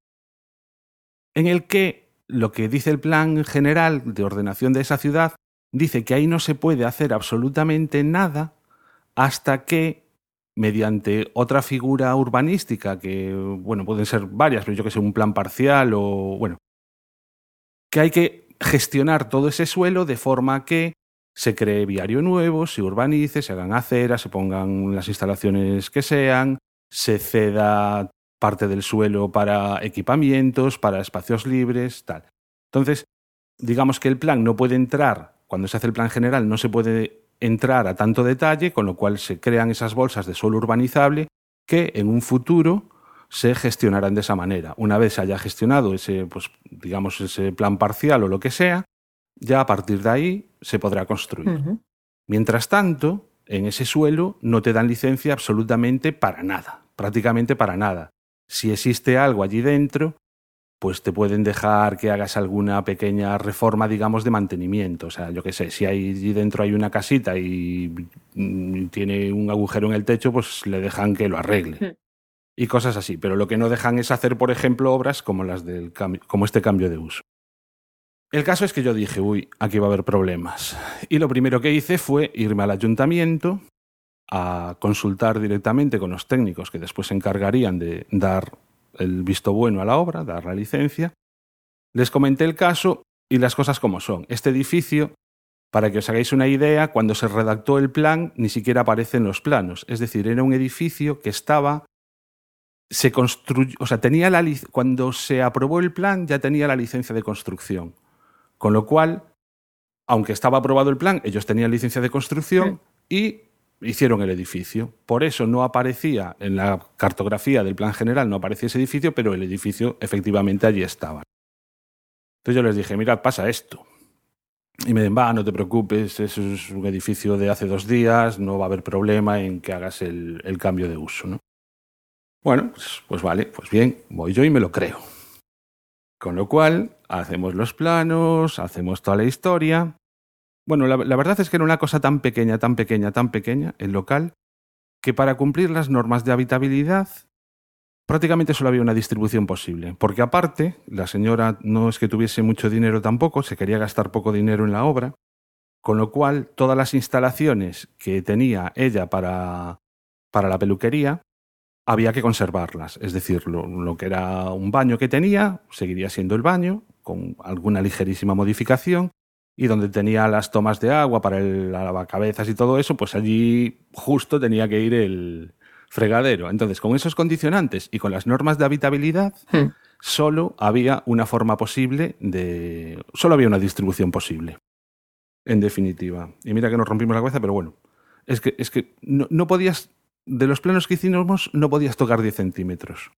en el que lo que dice el plan general de ordenación de esa ciudad dice que ahí no se puede hacer absolutamente nada hasta que mediante otra figura urbanística que bueno pueden ser varias pero yo que sé un plan parcial o bueno que hay que gestionar todo ese suelo de forma que se cree viario nuevo, se urbanice, se hagan aceras, se pongan las instalaciones que sean, se ceda parte del suelo para equipamientos, para espacios libres, tal. Entonces, digamos que el plan no puede entrar, cuando se hace el plan general, no se puede entrar a tanto detalle, con lo cual se crean esas bolsas de suelo urbanizable que en un futuro se gestionarán de esa manera. Una vez se haya gestionado ese, pues, digamos, ese plan parcial o lo que sea, ya a partir de ahí se podrá construir. Uh -huh. Mientras tanto, en ese suelo no te dan licencia absolutamente para nada, prácticamente para nada. Si existe algo allí dentro, pues te pueden dejar que hagas alguna pequeña reforma, digamos, de mantenimiento. O sea, yo qué sé, si allí dentro hay una casita y tiene un agujero en el techo, pues le dejan que lo arregle. Sí. Y cosas así. Pero lo que no dejan es hacer, por ejemplo, obras como, las del como este cambio de uso. El caso es que yo dije, uy, aquí va a haber problemas. Y lo primero que hice fue irme al ayuntamiento a consultar directamente con los técnicos que después se encargarían de dar el visto bueno a la obra, dar la licencia. Les comenté el caso y las cosas como son. Este edificio, para que os hagáis una idea, cuando se redactó el plan ni siquiera aparece en los planos. Es decir, era un edificio que estaba se construyó, o sea, tenía la cuando se aprobó el plan ya tenía la licencia de construcción. Con lo cual, aunque estaba aprobado el plan, ellos tenían licencia de construcción sí. y hicieron el edificio. Por eso no aparecía en la cartografía del plan general, no aparecía ese edificio, pero el edificio efectivamente allí estaba. Entonces yo les dije, mirad, pasa esto. Y me dicen, va, no te preocupes, eso es un edificio de hace dos días, no va a haber problema en que hagas el, el cambio de uso. ¿no? Bueno, pues, pues vale, pues bien, voy yo y me lo creo. Con lo cual, hacemos los planos, hacemos toda la historia. Bueno, la, verdad es que era una cosa tan pequeña, tan pequeña, tan pequeña, el local, que para cumplir las normas de habitabilidad prácticamente solo había una distribución posible. Porque aparte, la señora no es que tuviese mucho dinero tampoco, se quería gastar poco dinero en la obra, con lo cual todas las instalaciones que tenía ella para, para la peluquería había que conservarlas. Es decir, lo, lo, que era un baño que tenía seguiría siendo el baño, con alguna ligerísima modificación, y donde tenía las tomas de agua para el lavacabezas y todo eso, pues allí justo tenía que ir el fregadero. Entonces, con esos condicionantes y con las normas de habitabilidad, hmm. solo había una forma posible de. solo había una distribución posible. En definitiva. Y mira que nos rompimos la cabeza, pero bueno. Es que, es que no, no podías de los planos que hicimos no podías tocar 10 centímetros.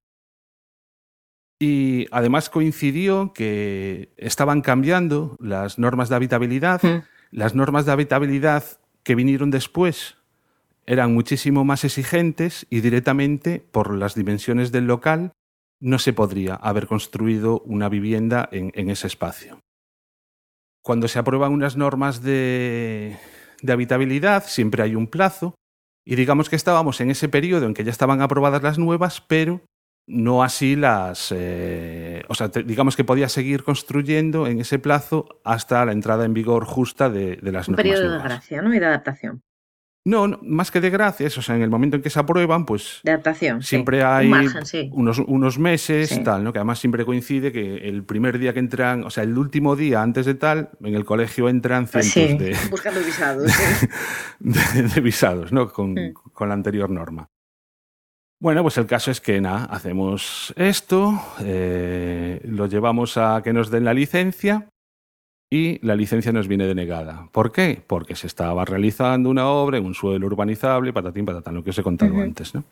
Y además coincidió que estaban cambiando las normas de habitabilidad. Mm. Las normas de habitabilidad que vinieron después eran muchísimo más exigentes y directamente por las dimensiones del local no se podría haber construido una vivienda en, en ese espacio. Cuando se aprueban unas normas de, de habitabilidad siempre hay un plazo y digamos que estábamos en ese periodo en que ya estaban aprobadas las nuevas, pero no así las... Eh, o sea, te, digamos que podía seguir construyendo en ese plazo hasta la entrada en vigor justa de, de las Un normas. Un periodo nuevas. de gracia, ¿no? Y de adaptación. No, no, más que de gracias, o sea, en el momento en que se aprueban, pues de adaptación, siempre sí. hay Un margen, sí. unos, unos meses, Sí. tal, ¿no? Que además siempre coincide que el primer día que entran, o sea, el último día antes de tal, en el colegio entran cientos Sí, de, buscando visados. de, de visados, ¿no? Con, Mm. con la anterior norma. Bueno, pues el caso es que nada, hacemos esto, eh, lo llevamos a que nos den la licencia y la licencia nos viene denegada. ¿Por qué? Porque se estaba realizando una obra en un suelo urbanizable, patatín, patatán, lo que os he contado antes, ¿no?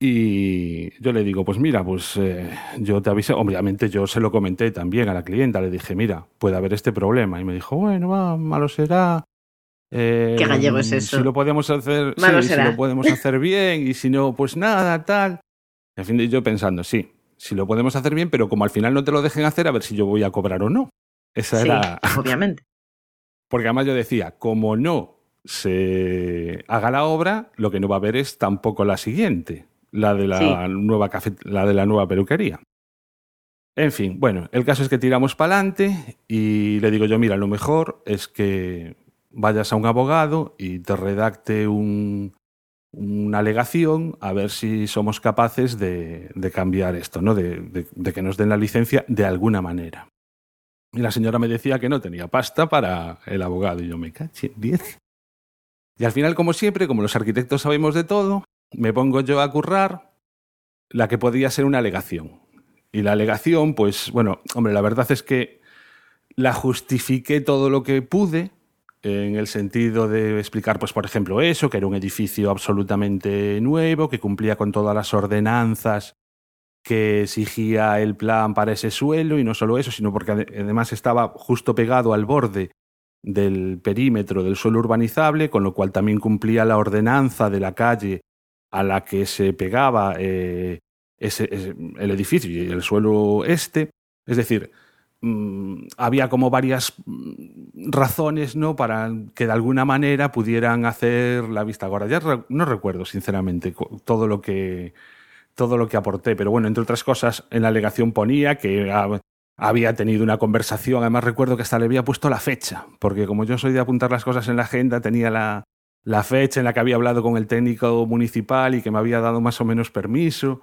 Y yo le digo, pues mira, pues eh, yo te avisé, obviamente yo se lo comenté también a la clienta, le dije, mira, puede haber este problema. Y me dijo, bueno, va, malo será. Eh, ¿Qué gallego es eso? Si lo podemos hacer, sí, si lo podemos hacer bien y si no, pues nada, tal. En fin, yo pensando, sí, si lo podemos hacer bien, pero como al final no te lo dejen hacer, a ver si yo voy a cobrar o no. Esa sí, era. Obviamente. Porque además yo decía, como no se haga la obra, lo que no va a haber es tampoco la siguiente, la de la, nueva, la de la nueva peluquería. En fin, bueno, el caso es que tiramos para adelante y le digo yo, mira, lo mejor es que vayas a un abogado y te redacte un, una alegación a ver si somos capaces de, cambiar esto, ¿no? De, que nos den la licencia de alguna manera. Y la señora me decía que no tenía pasta para el abogado y yo me caché 10. Y al final, como siempre, como los arquitectos sabemos de todo, me pongo yo a currar la que podía ser una alegación. Y la alegación, pues bueno, hombre, la verdad es que la justifiqué todo lo que pude, en el sentido de explicar, pues, por ejemplo, eso, que era un edificio absolutamente nuevo, que cumplía con todas las ordenanzas que exigía el plan para ese suelo, y no solo eso, sino porque además estaba justo pegado al borde del perímetro del suelo urbanizable, con lo cual también cumplía la ordenanza de la calle a la que se pegaba eh, el edificio y el suelo este. Es decir, Mm, había como varias mm, razones ¿no? para que de alguna manera pudieran hacer la vista gorda. Ya no recuerdo, sinceramente, todo lo que todo lo que aporté, pero bueno, entre otras cosas, en la alegación ponía que había tenido una conversación, además recuerdo que hasta le había puesto la fecha, porque como yo soy de apuntar las cosas en la agenda, tenía la, la fecha en la que había hablado con el técnico municipal y que me había dado más o menos permiso.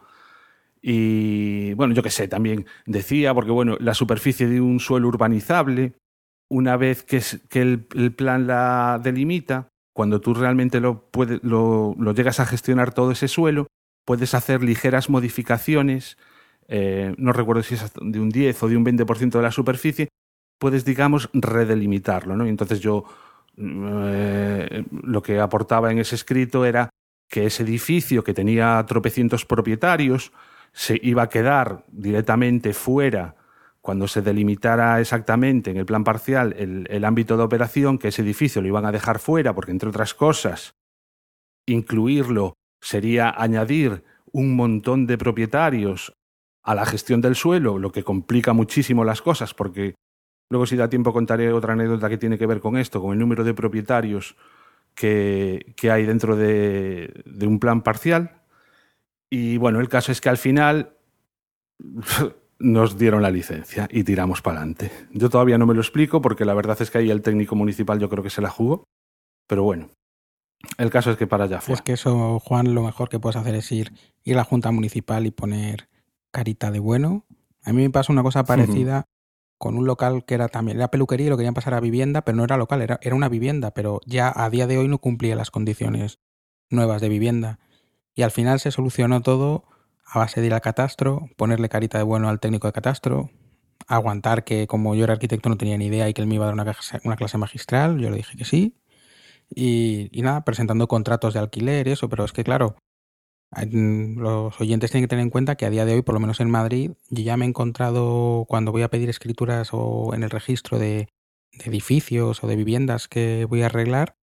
Y bueno, yo qué sé, también decía, porque bueno, la superficie de un suelo urbanizable, una vez que, el, plan la delimita, cuando tú realmente lo, lo, llegas a gestionar todo ese suelo, puedes hacer ligeras modificaciones, eh, no recuerdo si es de un 10 o de un 20% de la superficie, puedes, digamos, redelimitarlo. ¿no? Y entonces yo eh, lo que aportaba en ese escrito era que ese edificio que tenía tropecientos propietarios, se iba a quedar directamente fuera cuando se delimitara exactamente en el plan parcial el, ámbito de operación, que ese edificio lo iban a dejar fuera, porque entre otras cosas, incluirlo sería añadir un montón de propietarios a la gestión del suelo, lo que complica muchísimo las cosas, porque luego si da tiempo contaré otra anécdota que tiene que ver con esto, con el número de propietarios que, hay dentro de un plan parcial. Y bueno, el caso es que al final nos dieron la licencia y tiramos para adelante. Yo todavía no me lo explico porque la verdad es que ahí el técnico municipal yo creo que se la jugó. Pero bueno, el caso es que para allá fue. Es que eso, Juan, lo mejor que puedes hacer es ir, ir a la Junta Municipal y poner carita de bueno. A mí me pasa una cosa parecida con un local que era también, era peluquería y lo querían pasar a vivienda, pero no era local, era, era una vivienda, pero ya a día de hoy no cumplía las condiciones nuevas de vivienda. Y al final se solucionó todo a base de ir al catastro, ponerle carita de bueno al técnico de catastro, aguantar que como yo era arquitecto no tenía ni idea y que él me iba a dar una, una clase magistral, yo le dije que sí. Y, nada, presentando contratos de alquiler y eso, pero es que claro, los oyentes tienen que tener en cuenta que a día de hoy, por lo menos en Madrid, yo ya me he encontrado cuando voy a pedir escrituras o en el registro de, de edificios o de viviendas que voy a arreglar,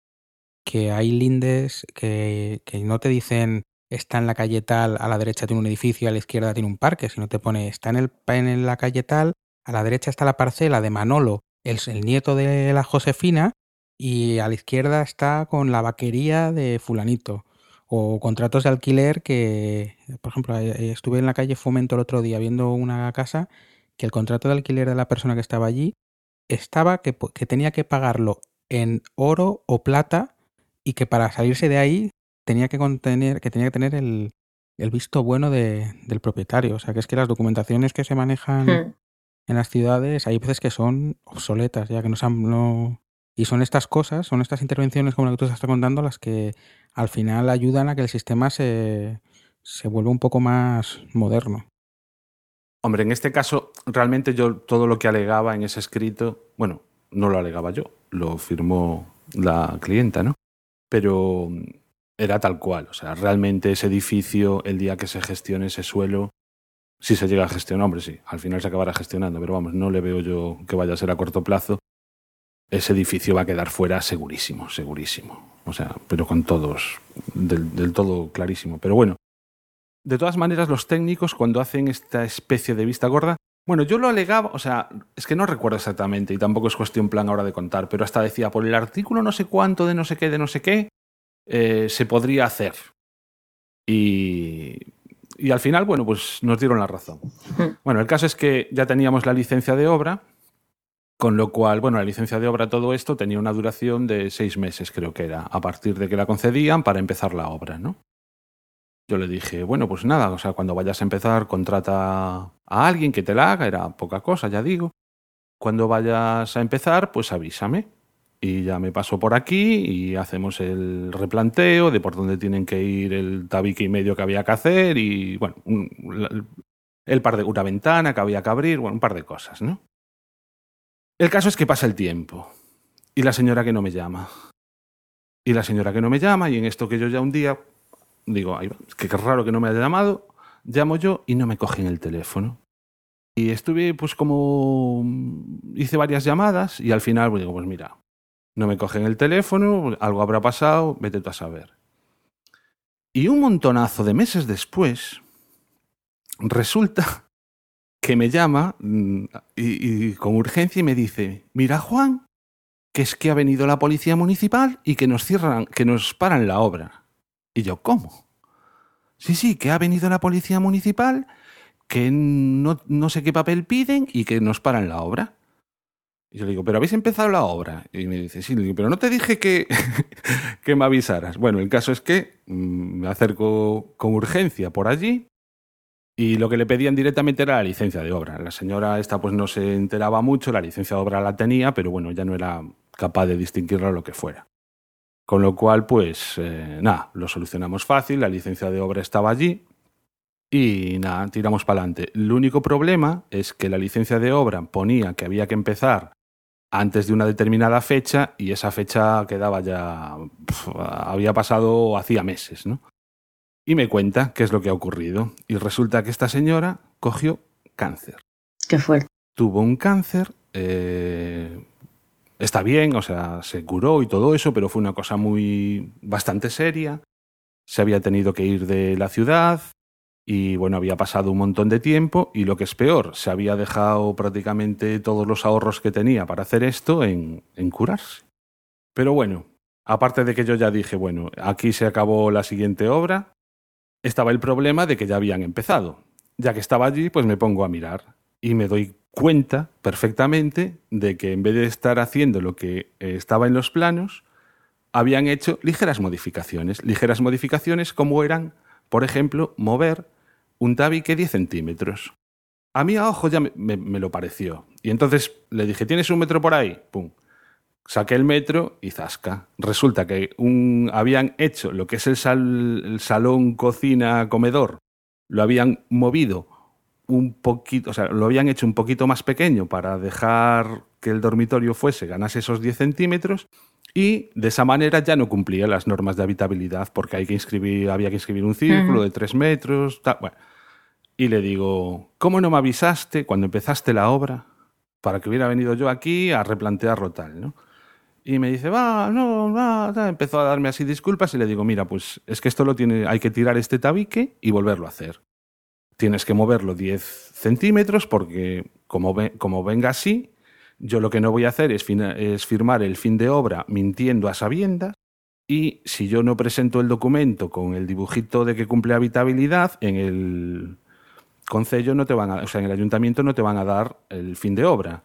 que hay lindes que, que no te dicen está en la calle tal, a la derecha tiene un edificio, a la izquierda tiene un parque, sino te pone está en, el, en la calle tal, a la derecha está la parcela de Manolo, el, el nieto de la Josefina, y a la izquierda está con la vaquería de fulanito. O contratos de alquiler que, por ejemplo, estuve en la calle Fomento el otro día viendo una casa que el contrato de alquiler de la persona que estaba allí estaba que, que tenía que pagarlo en oro o plata y que para salirse de ahí tenía que contener, que tenía que tener el, el visto bueno de, del propietario. O sea, que es que las documentaciones que se manejan hmm. en las ciudades hay veces que son obsoletas, ya que no, no y son estas cosas, son estas intervenciones como la que tú estás contando las que al final ayudan a que el sistema se, se vuelva un poco más moderno. Hombre, en este caso, realmente yo todo lo que alegaba en ese escrito, bueno, no lo alegaba yo, lo firmó la clienta, ¿no? Pero era tal cual. O sea, realmente ese edificio, el día que se gestione ese suelo, si se llega a gestionar, hombre, sí, al final se acabará gestionando, pero vamos, no le veo yo que vaya a ser a corto plazo. Ese edificio va a quedar fuera segurísimo, segurísimo. O sea, pero con todos, del, del todo clarísimo. Pero bueno, de todas maneras, los técnicos, cuando hacen esta especie de vista gorda, bueno, yo lo alegaba, o sea, es que no recuerdo exactamente y tampoco es cuestión plan ahora de contar, pero hasta decía, por el artículo no sé cuánto de no sé qué, de no sé qué, eh, se podría hacer. Y, y al final, bueno, pues nos dieron la razón. Bueno, el caso es que ya teníamos la licencia de obra, con lo cual, bueno, la licencia de obra, todo esto tenía una duración de seis meses, creo que era, a partir de que la concedían para empezar la obra, ¿no? Yo le dije, bueno, pues nada, o sea, cuando vayas a empezar, contrata a alguien que te la haga, era poca cosa, ya digo. Cuando vayas a empezar, pues avísame. Y ya me paso por aquí y hacemos el replanteo de por dónde tienen que ir el tabique y medio que había que hacer y, bueno, un, el, par de una ventana que había que abrir, bueno, un par de cosas, ¿no? El caso es que pasa el tiempo y la señora que no me llama. Y la señora que no me llama y en esto que yo ya un día digo, ay, que qué raro que no me haya llamado, llamo yo y no me cogen el teléfono. Y estuve, pues como hice varias llamadas y al final pues, digo, pues mira, no me cogen el teléfono, algo habrá pasado, vete tú a saber. Y un montonazo de meses después, resulta que me llama mm, y, con urgencia y me dice, mira Juan, que es que ha venido la policía municipal y que nos cierran, que nos paran la obra. Y yo, ¿cómo? Sí, sí, que ha venido la policía municipal, que no, no sé qué papel piden y que nos paran la obra. Y yo le digo, ¿pero habéis empezado la obra? Y me dice, sí, digo, pero no te dije que, que me avisaras. Bueno, el caso es que mm, me acerco con urgencia por allí y lo que le pedían directamente era la licencia de obra. La señora esta pues no se enteraba mucho, la licencia de obra la tenía, pero bueno, ya no era capaz de distinguirlo lo que fuera. Con lo cual, pues eh, nada, lo solucionamos fácil, la licencia de obra estaba allí y nada, tiramos para adelante. El único problema es que la licencia de obra ponía que había que empezar antes de una determinada fecha y esa fecha quedaba ya, había pasado hacía meses, ¿no? Y me cuenta qué es lo que ha ocurrido. Y resulta que esta señora cogió cáncer. Qué fuerte. Tuvo un cáncer, eh, está bien, o sea, se curó y todo eso, pero fue una cosa muy bastante seria. Se había tenido que ir de la ciudad y bueno, había pasado un montón de tiempo y lo que es peor, se había dejado prácticamente todos los ahorros que tenía para hacer esto en, en curarse. Pero bueno, aparte de que yo ya dije, bueno, aquí se acabó la siguiente obra, estaba el problema de que ya habían empezado. Ya que estaba allí, pues me pongo a mirar y me doy cuenta perfectamente de que en vez de estar haciendo lo que eh, estaba en los planos, habían hecho ligeras modificaciones. Ligeras modificaciones como eran, por ejemplo, mover un tabique 10 centímetros. A mí a ojo ya me, lo pareció. Y entonces le dije, ¿tienes un metro por ahí? Pum. Saqué el metro y zasca. Resulta que un, habían hecho lo que es el, sal, el salón, cocina, comedor. Lo habían movido un poquito, o sea, lo habían hecho un poquito más pequeño para dejar que el dormitorio fuese, ganase esos 10 centímetros y de esa manera ya no cumplía las normas de habitabilidad porque hay que inscribir, había que inscribir un círculo uh -huh. de 3 metros. Tal, bueno. Y le digo, ¿cómo no me avisaste cuando empezaste la obra para que hubiera venido yo aquí a replantearlo tal, ¿no? Y me dice, va, no, va, empezó a darme así disculpas y le digo, mira, pues es que esto lo tiene, hay que tirar este tabique y volverlo a hacer tienes que moverlo 10 centímetros porque como, ve, como venga así, yo lo que no voy a hacer es, es, firmar el fin de obra mintiendo a sabiendas y si yo no presento el documento con el dibujito de que cumple habitabilidad, en el concello no te van a, o sea, en el ayuntamiento no te van a dar el fin de obra.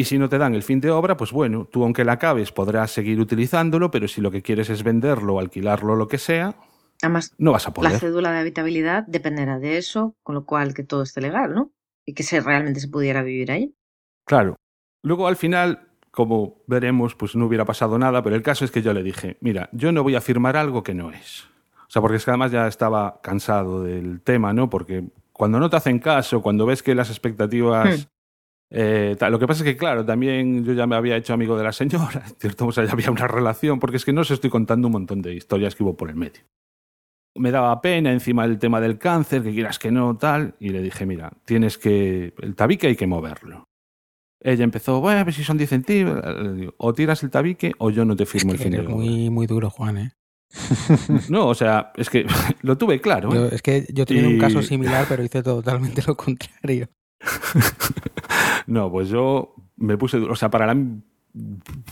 Y si no te dan el fin de obra, pues bueno, tú aunque la acabes podrás seguir utilizándolo, pero si lo que quieres es venderlo alquilarlo lo que sea, Además, no vas a poder. La cédula de habitabilidad dependerá de eso, con lo cual que todo esté legal, ¿no? Y que se, realmente se pudiera vivir ahí. Claro. Luego al final, como veremos, pues no hubiera pasado nada, pero el caso es que yo le dije, mira, yo no voy a firmar algo que no es. O sea, porque es que además ya estaba cansado del tema, ¿no? Porque cuando no te hacen caso, cuando ves que las expectativas hmm. Eh, lo que pasa es que, claro, también yo ya me había hecho amigo de la señora, ¿cierto? O sea, ya había una relación, porque es que no os estoy contando un montón de historias que hubo por el medio. Me daba pena encima del tema del cáncer, que quieras que no, tal, y le dije, mira, tienes que. El tabique hay que moverlo. Ella empezó, bueno, a ver si son 10 centímetros. O tiras el tabique o yo no te firmo Es el que fin de eres obra. muy, muy duro, Juan, ¿eh? No, o sea, es que lo tuve claro. ¿eh? Yo- es que yo tuve un caso similar, pero hice totalmente lo contrario. No, pues yo me puse. O sea, para la.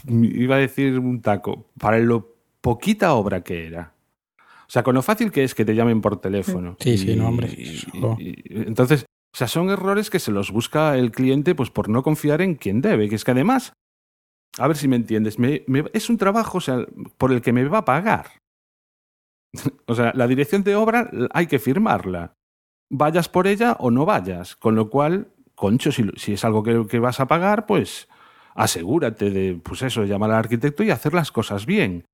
Iba a decir un taco. Para lo poquita obra que era. O sea, con lo fácil que es que te llamen por teléfono. Sí, sí, no, hombre, y- eso- y- entonces, o sea, son errores que se los busca el cliente pues por no confiar en quien debe. Que es que además, a ver si me entiendes, me- me- es un trabajo o sea, por el que me va a pagar. o sea, la dirección de obra hay que firmarla. Vayas por ella o no vayas. Con lo cual, concho, si, si es algo que, que vas a pagar, pues asegúrate de, pues eso, llamar al arquitecto y hacer las cosas bien.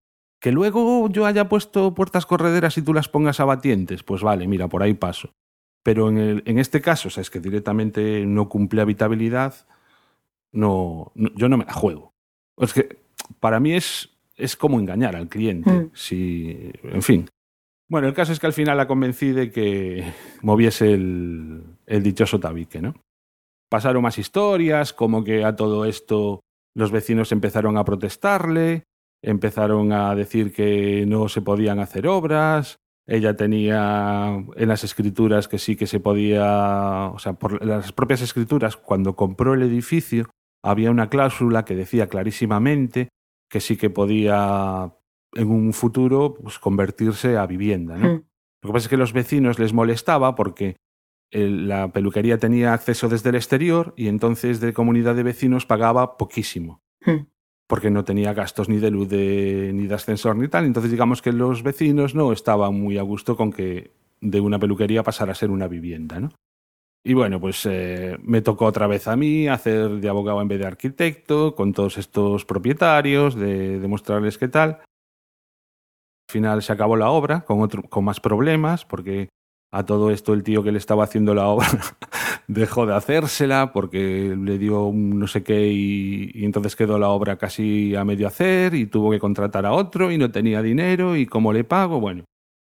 Que luego yo haya puesto puertas correderas y tú las pongas abatientes, pues vale, mira, por ahí paso. Pero en, el- en este caso, o sea, es que directamente no cumple habitabilidad, no, no- yo no me la juego. Es que para mí es, es como engañar al cliente. Mm. Si, en fin. Bueno, el caso es que al final la convencí de que moviese el, el dichoso tabique, ¿no? Pasaron más historias, como que a todo esto los vecinos empezaron a protestarle, empezaron a decir que no se podían hacer obras, ella tenía en las escrituras que sí que se podía, o sea, por las propias escrituras, cuando compró el edificio, había una cláusula que decía clarísimamente que sí que podía en un futuro pues, convertirse a vivienda, ¿no? Mm. Lo que pasa es que a los vecinos les molestaba porque la peluquería tenía acceso desde el exterior y entonces de comunidad de vecinos pagaba poquísimo Mm. porque no tenía gastos ni de luz de- ni de ascensor ni tal. Entonces digamos que los vecinos no estaban muy a gusto con que de una peluquería pasara a ser una vivienda, ¿no? Y bueno, pues eh, me tocó otra vez a mí hacer de abogado en vez de arquitecto con todos estos propietarios, de demostrarles qué tal. Al final se acabó la obra con, otro, con más problemas porque a todo esto el tío que le estaba haciendo la obra dejó de hacérsela porque le dio un no sé qué y, y entonces quedó la obra casi a medio hacer y tuvo que contratar a otro y no tenía dinero y cómo le pago. Bueno,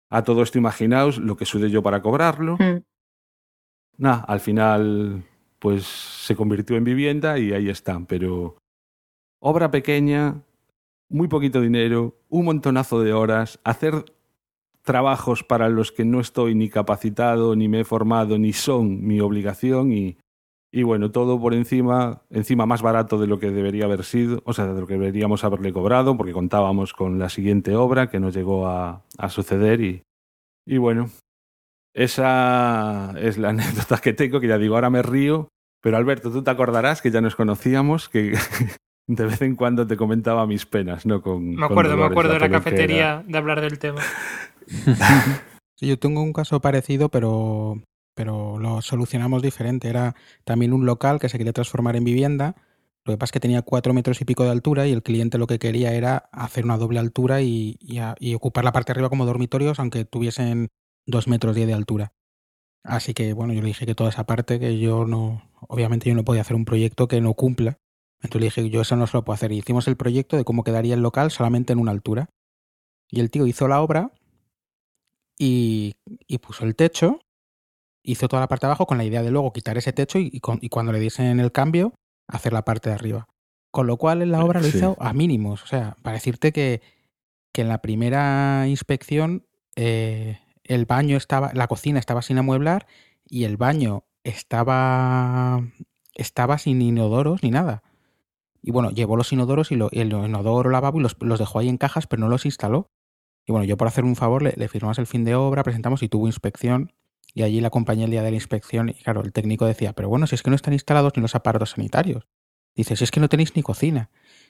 a todo esto imaginaos lo que sudé yo para cobrarlo. Mm. Nada, al final pues se convirtió en vivienda y ahí están, pero obra pequeña, muy poquito dinero, un montonazo de horas, hacer trabajos para los que no estoy ni capacitado, ni me he formado, ni son mi obligación y, y bueno, todo por encima, encima más barato de lo que debería haber sido, o sea, de lo que deberíamos haberle cobrado, porque contábamos con la siguiente obra que nos llegó a, a suceder y, y bueno, esa es la anécdota que tengo, que ya digo, ahora me río, pero Alberto, tú te acordarás que ya nos conocíamos, que de vez en cuando te comentaba mis penas, ¿no? Con, Me con acuerdo, me acuerdo de la cafetería de hablar del tema. Yo tengo un caso parecido, pero, pero lo solucionamos diferente. Era también un local que se quería transformar en vivienda. Lo que pasa es que tenía cuatro metros y pico de altura y el cliente lo que quería era hacer una doble altura y, y ocupar la parte de arriba como dormitorios, aunque tuviesen dos metros diez de altura. Así que, bueno, yo le dije que toda esa parte, que yo no, obviamente yo no podía hacer un proyecto que no cumpla. Entonces le dije, yo eso no se lo puedo hacer. Y hicimos el proyecto de cómo quedaría el local solamente en una altura. Y el tío hizo la obra y, y puso el techo, hizo toda la parte de abajo con la idea de luego quitar ese techo y, y con- y cuando le diesen el cambio, hacer la parte de arriba. Con lo cual en la obra lo Sí. hizo a mínimos. O sea, para decirte que, que en la primera inspección eh, el baño estaba, la cocina estaba sin amueblar y el baño estaba, estaba sin inodoros ni nada. Y bueno, llevó los inodoros y lo- el inodoro lavabo y los, los dejó ahí en cajas, pero no los instaló. Y bueno, yo por hacer un favor le, le firmamos el fin de obra, presentamos y tuvo inspección. Y allí la acompañé el día de la inspección. Y claro, el técnico decía, pero bueno, si es que no están instalados ni los aparatos sanitarios. Dice, si es que no tenéis ni cocina.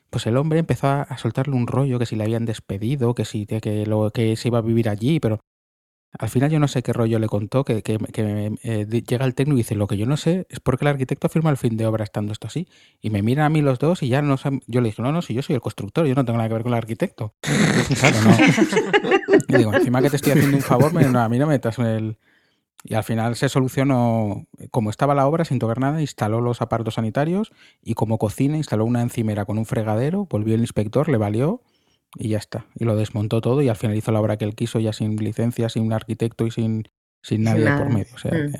Pues el hombre empezó a, a soltarle un rollo que si le habían despedido, que si que, lo, que se iba a vivir allí, pero al final yo no sé qué rollo le contó, que, que, que, eh, llega el técnico y dice, lo que yo no sé es por qué el arquitecto firma el fin de obra estando esto así. Y me miran a mí los dos y ya no Yo le dije, no, no, si yo soy el constructor, yo no tengo nada que ver con el arquitecto. Claro, no. Y digo, encima que te estoy haciendo un favor, me- no, a mí no me metas en el, Y al final se solucionó, como estaba la obra sin tocar nada, instaló los aparatos sanitarios y como cocina instaló una encimera con un fregadero, volvió el inspector, le valió y ya está. Y lo desmontó todo y al final hizo la obra que él quiso ya sin licencia, sin un arquitecto y sin, sin nadie por medio. O sea, mm.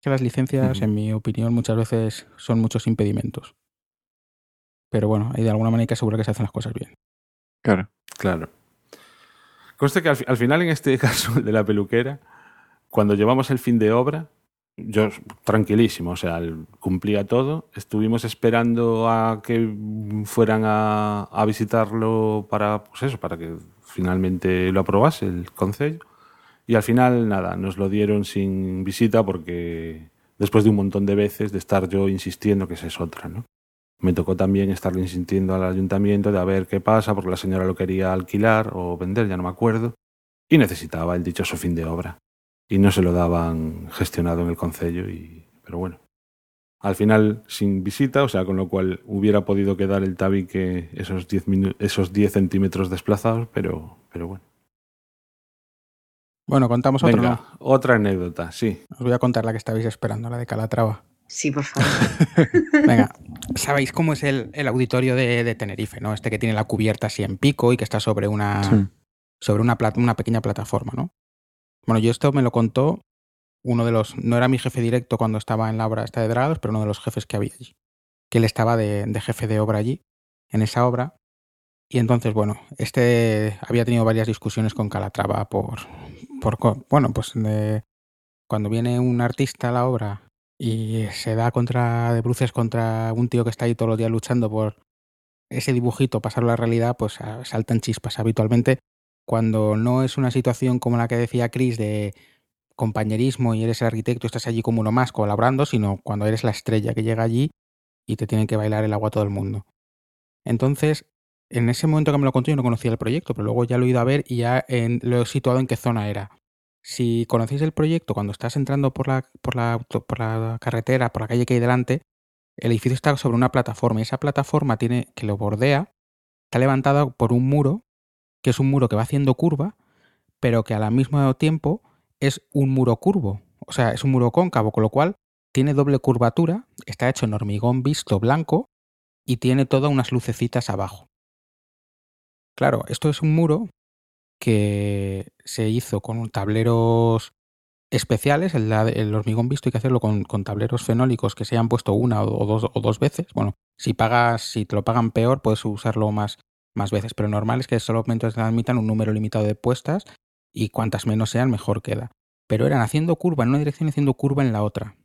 que, las licencias, en mi opinión, muchas veces son muchos impedimentos. Pero bueno, hay de alguna manera que asegurar que se hacen las cosas bien. Claro, claro. Conste que al, final, en este caso de la peluquera, cuando llevamos el fin de obra, yo tranquilísimo, o sea, cumplía todo. Estuvimos esperando a que fueran a, visitarlo para, pues eso, para que finalmente lo aprobase el consejo. Y al final, nada, nos lo dieron sin visita porque después de un montón de veces de estar yo insistiendo que esa es otra, ¿no? Me tocó también estar insistiendo al ayuntamiento de a ver qué pasa, porque la señora lo quería alquilar o vender, ya no me acuerdo, y necesitaba el dichoso fin de obra. Y no se lo daban gestionado en el concello, y... pero bueno. Al final, sin visita, o sea, con lo cual hubiera podido quedar el tabique esos 10 esos 10 centímetros desplazados, pero, pero bueno. Bueno, contamos otra. Otra anécdota, sí. Os voy a contar la que estabais esperando, la de Calatrava. Sí, por favor. Venga, sabéis cómo es el, auditorio de, Tenerife, ¿no? Este que tiene la cubierta así en pico y que está sobre una, sobre una, una pequeña plataforma, ¿no? Bueno, yo esto me lo contó uno de los, no era mi jefe directo cuando estaba en la obra esta de Drados, pero uno de los jefes que había allí. Que él estaba de, jefe de obra allí, en esa obra. Y entonces, bueno, este había tenido varias discusiones con Calatrava por, por bueno, pues cuando viene un artista a la obra y se da contra de bruces contra un tío que está ahí todos los días luchando por ese dibujito, pasarlo a la realidad, pues saltan chispas habitualmente. Cuando no es una situación como la que decía Chris de compañerismo y eres el arquitecto, estás allí como uno más colaborando, sino cuando eres la estrella que llega allí y te tienen que bailar el agua a todo el mundo. Entonces, en ese momento que me lo conté yo no conocía el proyecto, pero luego ya lo he ido a ver y ya lo he situado en qué zona era. Si conocéis el proyecto, cuando estás entrando por la, por la, por la carretera, por la calle que hay delante, el edificio está sobre una plataforma y esa plataforma tiene, que lo bordea está levantada por un muro, que es un muro que va haciendo curva, pero que al mismo tiempo es un muro curvo. O sea, es un muro cóncavo, con lo cual tiene doble curvatura, está hecho en hormigón visto blanco y tiene todas unas lucecitas abajo. Claro, esto es un muro que se hizo con tableros especiales, el, el, hormigón visto hay que hacerlo con, tableros fenólicos que se hayan puesto una o dos, o dos veces. Bueno, si pagas, si te lo pagan peor, puedes usarlo más, más veces, pero normal es que solamente te admitan un número limitado de puestas y cuantas menos sean, mejor queda. Pero eran haciendo curva en una dirección y haciendo curva en la otra.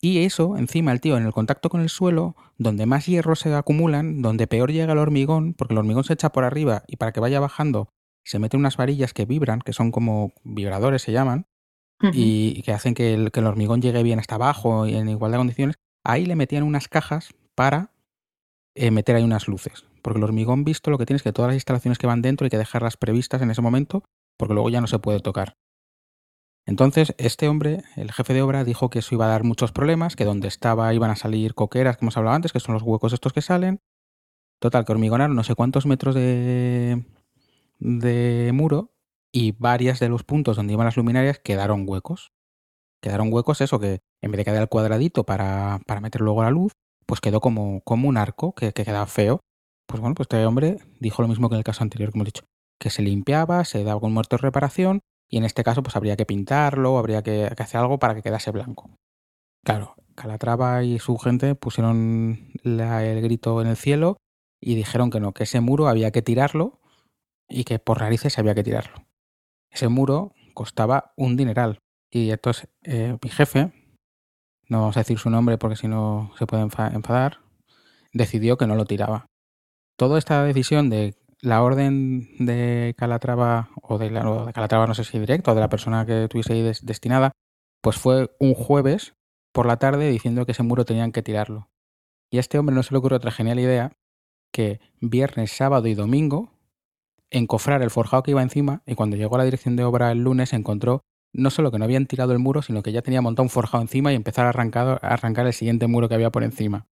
Y eso, encima, el tío, en el contacto con el suelo, donde más hierro se acumulan, donde peor llega el hormigón, porque el hormigón se echa por arriba y para que vaya bajando se meten unas varillas que vibran, que son como vibradores se llaman, y que hacen que el, que el, hormigón llegue bien hasta abajo y en igualdad de condiciones. Ahí le metían unas cajas para eh, meter ahí unas luces. Porque el hormigón visto lo que tiene es que todas las instalaciones que van dentro hay que dejarlas previstas en ese momento, porque luego ya no se puede tocar. Entonces, este hombre, el jefe de obra, dijo que eso iba a dar muchos problemas, que donde estaba iban a salir coqueras, que hemos hablado antes, que son los huecos estos que salen. Total, que hormigonaron no sé cuántos metros de, de muro y varias de los puntos donde iban las luminarias quedaron huecos. Quedaron huecos, eso que en vez de quedar el cuadradito para, para meter luego la luz, pues quedó como, como un arco que, que quedaba feo. Pues bueno, pues este hombre dijo lo mismo que en el caso anterior, como he dicho, que se limpiaba, se daba un muerto de reparación y en este caso pues habría que pintarlo, habría que, hacer algo para que quedase blanco. Claro, Calatrava y su gente pusieron el grito en el cielo y dijeron que no, que ese muro había que tirarlo y que por narices había que tirarlo. Ese muro costaba un dineral. Y entonces eh, mi jefe, no vamos a decir su nombre porque si no se puede enfadar, decidió que no lo tiraba. Toda esta decisión de la orden de Calatrava, o de, la, de Calatrava no sé si directo, o de la persona que tuviese ahí destinada, pues fue un jueves por la tarde diciendo que ese muro tenían que tirarlo. Y a este hombre no se le ocurrió otra genial idea que viernes, sábado y domingo encofrar el forjado que iba encima y cuando llegó a la dirección de obra el lunes encontró no solo que no habían tirado el muro, sino que ya tenía montado un forjado encima y empezar a arrancar, a arrancar el siguiente muro que había por encima.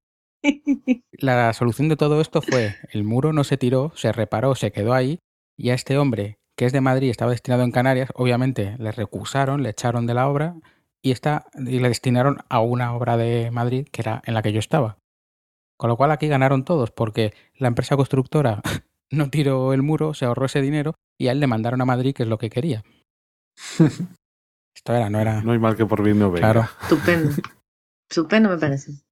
La solución de todo esto fue, el muro no se tiró, se reparó, se quedó ahí, y a este hombre, que es de Madrid, estaba destinado en Canarias, obviamente le recusaron, le echaron de la obra y, está, y le destinaron a una obra de Madrid que era en la que yo estaba. Con lo cual aquí ganaron todos, porque la empresa constructora no tiró el muro, se ahorró ese dinero y a él le mandaron a Madrid, que es lo que quería. Esto era, no era. No hay mal que por bien no venga. Claro. Estupendo. Estupendo me parece.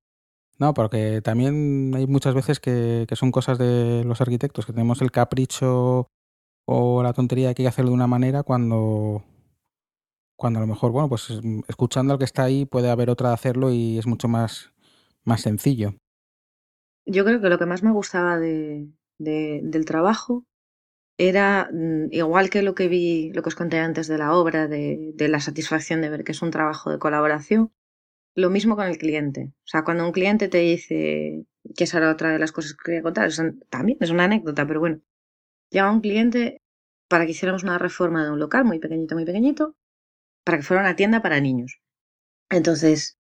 No, porque también hay muchas veces que, son cosas de los arquitectos, que tenemos el capricho o la tontería que hay que hacerlo de una manera cuando, cuando a lo mejor, bueno, pues escuchando al que está ahí puede haber otra de hacerlo y es mucho más, más sencillo. Yo creo que lo que más me gustaba de, del trabajo era mm, igual que lo que vi, lo que os conté antes de la obra, de, de, la satisfacción de ver que es un trabajo de colaboración, lo mismo con el cliente. O sea, cuando un cliente te dice, que esa era otra de las cosas que quería contar, también es una anécdota, pero bueno, llega un cliente para que hiciéramos una reforma de un local muy pequeñito, muy pequeñito, para que fuera una tienda para niños. Entonces,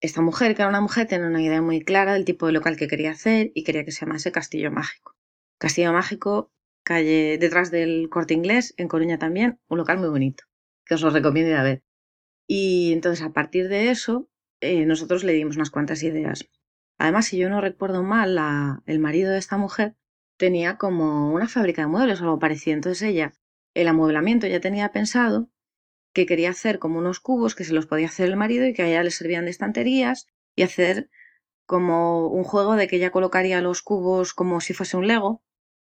esta mujer, que era una mujer, tenía una idea muy clara del tipo de local que quería hacer y quería que se llamase Castillo Mágico. Castillo Mágico, calle detrás del Corte Inglés, en Coruña también, un local muy bonito, que os lo recomiendo ir a ver. Y entonces, a partir de eso, eh, nosotros le dimos unas cuantas ideas. Además, si yo no recuerdo mal, la, el marido de esta mujer tenía como una fábrica de muebles o algo parecido. Entonces ella, el amueblamiento ya tenía pensado que quería hacer como unos cubos que se los podía hacer el marido y que a ella le servían de estanterías y hacer como un juego de que ella colocaría los cubos como si fuese un Lego,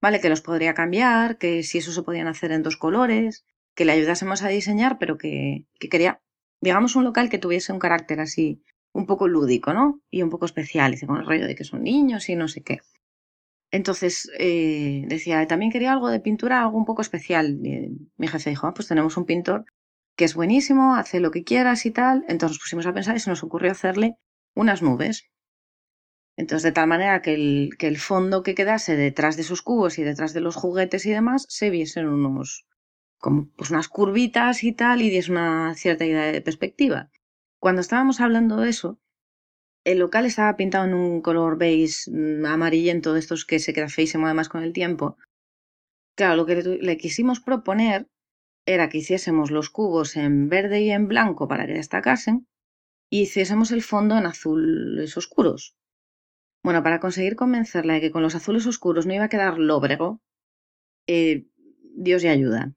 ¿vale? Que los podría cambiar, que si eso se podían hacer en dos colores, que le ayudásemos a diseñar, pero que, que quería, digamos, un local que tuviese un carácter así, un poco lúdico, ¿no? Y un poco especial, y con el rollo de que son niños y no sé qué. Entonces eh, decía, también quería algo de pintura, algo un poco especial. Y mi jefe dijo, ah, pues tenemos un pintor que es buenísimo, hace lo que quieras y tal. Entonces pusimos a pensar y se nos ocurrió hacerle unas nubes. Entonces, de tal manera que el, que el fondo que quedase detrás de esos cubos y detrás de los juguetes y demás se viesen unos, como pues unas curvitas y tal, y diese una cierta idea de perspectiva. Cuando estábamos hablando de eso, el local estaba pintado en un color beige mm, amarillento de estos que se queda feísimo además con el tiempo. Claro, lo que le quisimos proponer era que hiciésemos los cubos en verde y en blanco para que destacasen y hiciésemos el fondo en azules oscuros. Bueno, para conseguir convencerla de que con los azules oscuros no iba a quedar lóbrego, eh, Dios y ayuda.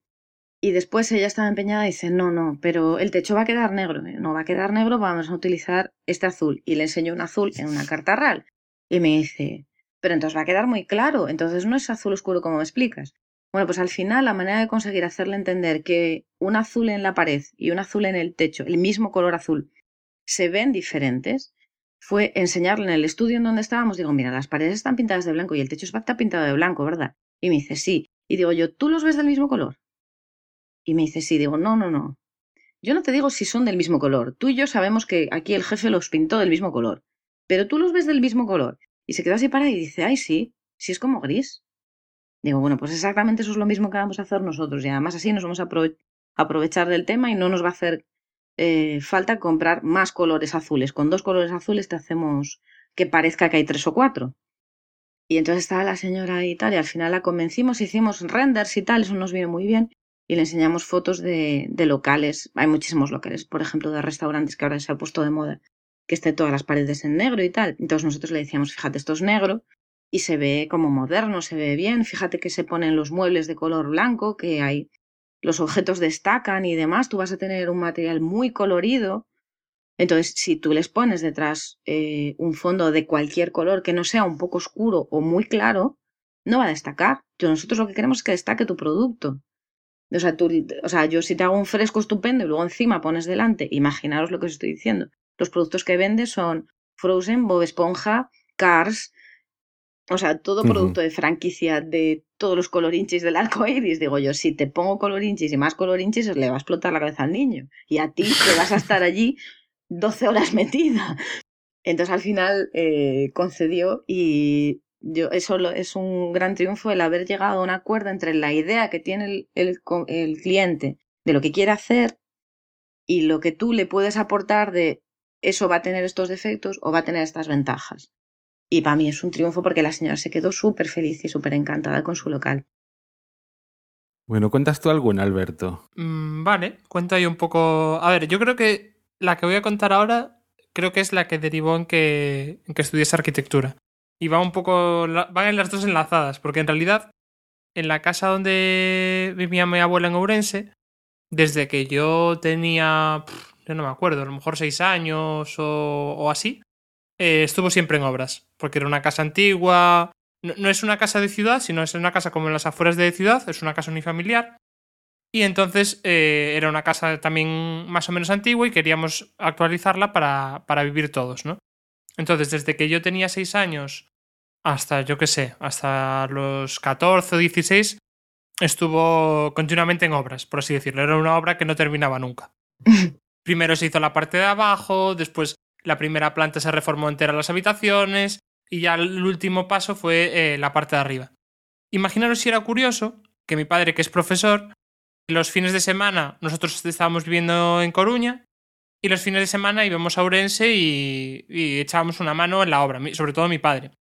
Y después ella estaba empeñada y dice, no, no, pero el techo va a quedar negro. No va a quedar negro, vamos a utilizar este azul. Y le enseño un azul en una carta RAL. Y me dice, pero entonces va a quedar muy claro, entonces no es azul oscuro como me explicas. Bueno, pues al final la manera de conseguir hacerle entender que un azul en la pared y un azul en el techo, el mismo color azul, se ven diferentes, fue enseñarle en el estudio en donde estábamos, digo, mira, las paredes están pintadas de blanco y el techo está pintado de blanco, ¿verdad? Y me dice, sí. Y digo yo, ¿tú los ves del mismo color? Y me dice, sí, digo, no, no, no. Yo no te digo si son del mismo color. Tú y yo sabemos que aquí el jefe los pintó del mismo color. Pero tú los ves del mismo color. Y se quedó así para y dice, ay, sí, sí es como gris. Digo, bueno, pues exactamente eso es lo mismo que vamos a hacer nosotros y además así nos vamos a aprovechar del tema y no nos va a hacer eh, falta comprar más colores azules. Con dos colores azules te hacemos que parezca que hay tres o cuatro. Y entonces estaba la señora y tal, y al final la convencimos, hicimos renders y tal, eso nos vino muy bien, y le enseñamos fotos de, de locales. Hay muchísimos locales, por ejemplo, de restaurantes que ahora se ha puesto de moda, que esté todas las paredes en negro y tal. Entonces nosotros le decíamos, fíjate, esto es negro, y se ve como moderno, se ve bien. Fíjate que se ponen los muebles de color blanco, que hay los objetos destacan y demás. Tú vas a tener un material muy colorido. Entonces, si tú les pones detrás eh, un fondo de cualquier color que no sea un poco oscuro o muy claro, no va a destacar. Nosotros lo que queremos es que destaque tu producto. O sea, tú, o sea, yo si te hago un fresco estupendo y luego encima pones delante, imaginaros lo que os estoy diciendo. Los productos que vendes son Frozen, Bob Esponja, Cars, o sea, todo producto de franquicia de todos los colorinchis del arco iris, digo yo, si te pongo colorinchis y más colorinchis, le va a explotar la cabeza al niño. Y a ti te vas a estar allí 12 horas metida. Entonces al final eh, concedió y yo, eso es un gran triunfo el haber llegado a un acuerdo entre la idea que tiene el, el cliente de lo que quiere hacer y lo que tú le puedes aportar de eso va a tener estos defectos o va a tener estas ventajas. Y para mí es un triunfo porque la señora se quedó súper feliz y súper encantada con su local. Bueno, ¿cuentas tú alguna, Alberto? Mm, vale, cuento ahí un poco. A ver, yo creo que la que voy a contar ahora, creo que es la que derivó en que, en que estudies arquitectura. Y va un poco. Van las dos enlazadas, porque en realidad, en la casa donde vivía mi abuela en Ourense, desde que yo tenía. yo no me acuerdo, a lo mejor seis años o, o así, eh, estuvo siempre en obras, porque era una casa antigua, no, es una casa de ciudad, sino es una casa como en las afueras de ciudad, es una casa unifamiliar. Y entonces eh, era una casa también más o menos antigua y queríamos actualizarla para, para vivir todos, ¿no? Entonces, desde que yo tenía 6 años hasta, yo qué sé, hasta los 14 o 16, estuvo continuamente en obras, por así decirlo. Era una obra que no terminaba nunca. Primero se hizo la parte de abajo, después la primera planta se reformó entera las habitaciones, y ya el último paso fue eh, la parte de arriba. Imaginaros si era curioso que mi padre, que es profesor, los fines de semana nosotros estábamos viviendo en Coruña y los fines de semana íbamos a Ourense y, echábamos una mano en la obra, sobre todo mi padre.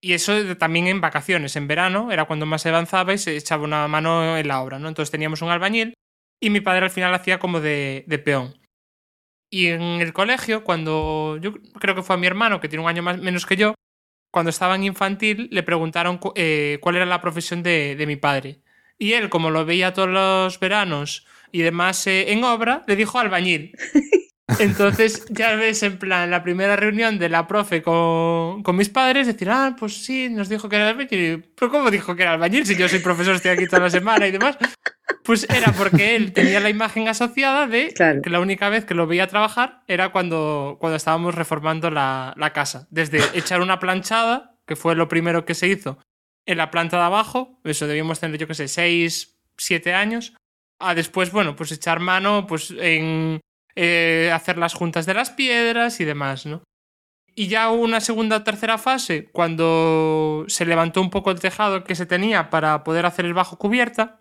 Y eso también en vacaciones, en verano, era cuando más se avanzaba y se echaba una mano en la obra, ¿no? Entonces teníamos un albañil y mi padre al final hacía como de, de peón. Y en el colegio, cuando yo creo que fue a mi hermano, que tiene un año más, menos que yo, cuando estaba en infantil, le preguntaron eh, cuál era la profesión de, mi padre. Y él, como lo veía todos los veranos y demás eh, en obra, le dijo albañil. Entonces, ya ves, en plan, la primera reunión de la profe con, con, mis padres, decir, ah, pues sí, nos dijo que era albañil. Pero ¿cómo dijo que era albañil si yo soy profesor, estoy aquí toda la semana y demás? Pues era porque él tenía la imagen asociada de que la única vez que lo veía trabajar era cuando, cuando estábamos reformando la, la, casa. Desde echar una planchada, que fue lo primero que se hizo en la planta de abajo, eso debíamos tener, yo que sé, 6, 7 años, a después, bueno, pues echar mano pues en eh, hacer las juntas de las piedras y demás, ¿no? Y ya una segunda o tercera fase, cuando se levantó un poco el tejado que se tenía para poder hacer el bajo cubierta,